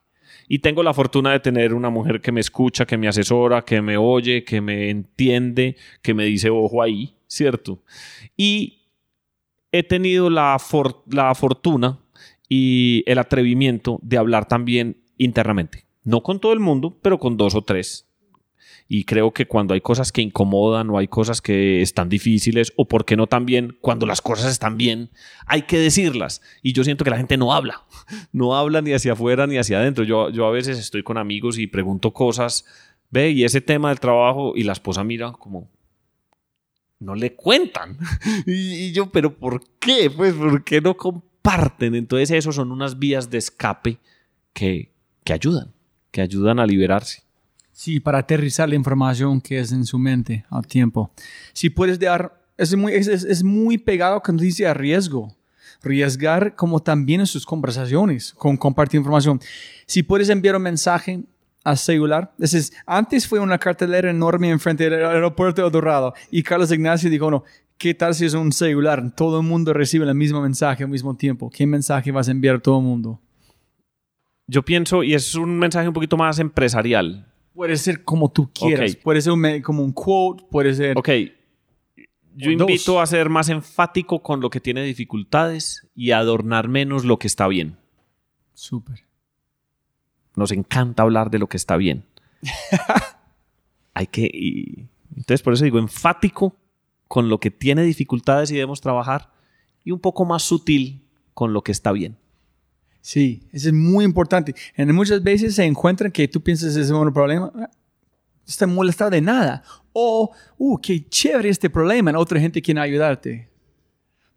Y tengo la fortuna de tener una mujer que me escucha, que me asesora, que me oye, que me entiende, que me dice ojo ahí, ¿cierto? Y he tenido la, for- la fortuna y el atrevimiento de hablar también internamente. No con todo el mundo, pero con dos o tres. Y creo que cuando hay cosas que incomodan o hay cosas que están difíciles, o por qué no también, cuando las cosas están bien, hay que decirlas. Y yo siento que la gente no habla. (laughs) No habla ni hacia afuera ni hacia adentro. Yo, yo a veces estoy con amigos y pregunto cosas, ve, y ese tema del trabajo, y la esposa mira como, no le cuentan. (laughs) y, yo, pero ¿por qué? Pues, ¿por qué no comparten? Entonces, eso son unas vías de escape que, que ayudan, que ayudan a liberarse. Sí, para aterrizar la información que es en su mente al tiempo. Si puedes dar, es muy, es, es- muy pegado cuando dice a riesgo. Riesgar como también en sus conversaciones, con compartir información. Si puedes enviar un mensaje a celular, es decir, antes fue una cartelera enorme enfrente del aeropuerto de Dorado y Carlos Ignacio dijo, no, ¿qué tal si es un celular? Todo el mundo recibe el mismo mensaje al mismo tiempo. ¿Qué mensaje vas a enviar a todo el mundo? Yo pienso, y es un mensaje un poquito más empresarial. Puede ser como tú quieras. Puede ser un como un quote, puede ser... Ok, yo dos. invito a ser más enfático con lo que tiene dificultades y adornar menos lo que está bien. Súper. Nos encanta hablar de lo que está bien. (laughs) Hay que... y- entonces, por eso digo, enfático con lo que tiene dificultades y debemos trabajar y un poco más sutil con lo que está bien. Sí, eso es muy importante. En muchas veces se encuentran que tú piensas es un problema, está molestado de nada. O, uh, qué chévere este problema, y otra gente quiere ayudarte.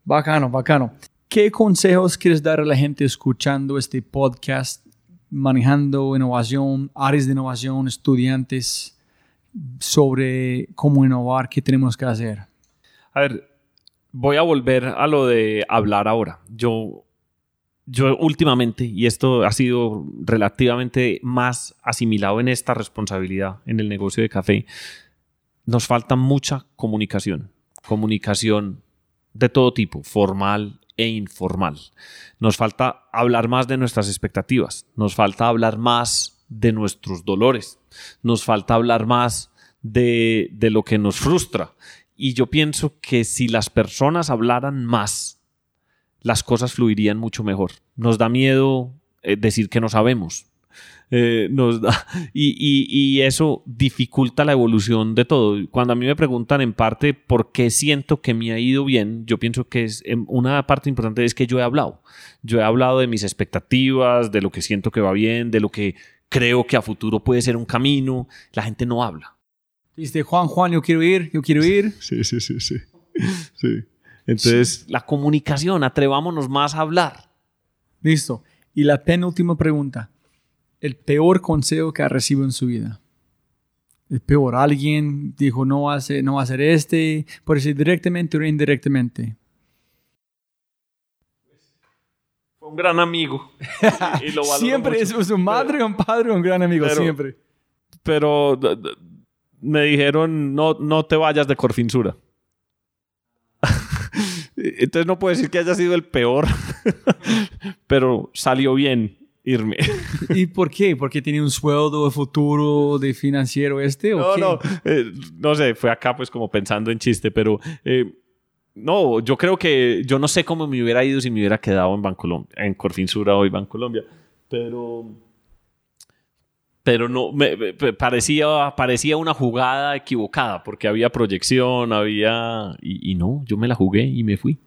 Bacano, bacano. ¿Qué consejos quieres dar a la gente escuchando este podcast, manejando innovación, áreas de innovación, estudiantes, sobre cómo innovar, qué tenemos que hacer? A ver, voy a volver a lo de hablar ahora. Yo, yo últimamente, y esto ha sido relativamente más asimilado en esta responsabilidad en el negocio de café, nos falta mucha comunicación. Comunicación de todo tipo, formal e informal. Nos falta hablar más de nuestras expectativas. Nos falta hablar más de nuestros dolores. Nos falta hablar más de, de lo que nos frustra. Y yo pienso que si las personas hablaran más, las cosas fluirían mucho mejor. Nos da miedo eh, decir que no sabemos. Eh, nos da, (laughs) y, y- eso dificulta la evolución de todo. Cuando a mí me preguntan en parte por qué siento que me ha ido bien, yo pienso que es em, una parte importante es que yo he hablado. Yo he hablado de mis expectativas, de lo que siento que va bien, de lo que creo que a futuro puede ser un camino. La gente no habla. Dice, Juan, Juan, yo quiero ir, yo quiero ir. Sí, sí, sí, sí. sí. Entonces, la comunicación, atrevámonos más a hablar. Listo. Y la penúltima pregunta. El peor consejo que ha recibido en su vida. El peor. Alguien dijo no hace, no va a hacer este. Puede ser directamente o indirectamente. Fue un gran amigo. (laughs) Y- lo siempre mucho. es su madre, un padre, un gran amigo. pero- siempre. Pero me dijeron, no, no te vayas de Corfinsura. (laughs) Entonces no puedo decir que haya sido el peor. (laughs) Pero salió bien irme. (laughs) ¿Y por qué? ¿Porque tiene un sueldo de futuro de financiero este? ¿o No, qué? no, eh, no sé, fue acá pues como pensando en chiste, pero eh, no, yo creo que yo no sé cómo me hubiera ido si me hubiera quedado en Bancolombia, en Corfinsura hoy Bancolombia, pero pero no me, me- parecía parecía una jugada equivocada porque había proyección, había y, y no, yo me la jugué y me fui.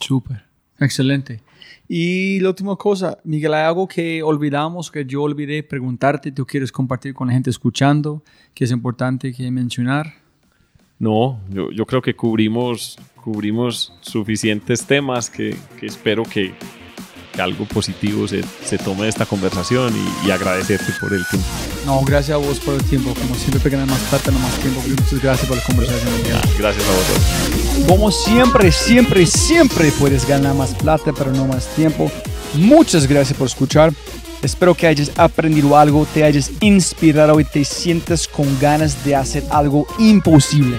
Súper. Excelente. Y la última cosa, Miguel, hay algo que olvidamos, que yo olvidé preguntarte, tú quieres compartir con la gente escuchando, que es importante que mencionar. No, yo, yo creo que cubrimos, cubrimos suficientes temas que, que espero que, que algo positivo se, se tome de esta conversación y, y agradecerte por el tiempo. No, gracias a vos por el tiempo. Como siempre, te ganas más plata, no más tiempo. Muchas gracias por la conversación, Miguel. Gracias a vosotros. Como siempre, siempre, siempre puedes ganar más plata, pero no más tiempo. Muchas gracias por escuchar. Espero que hayas aprendido algo, te hayas inspirado y te sientas con ganas de hacer algo imposible.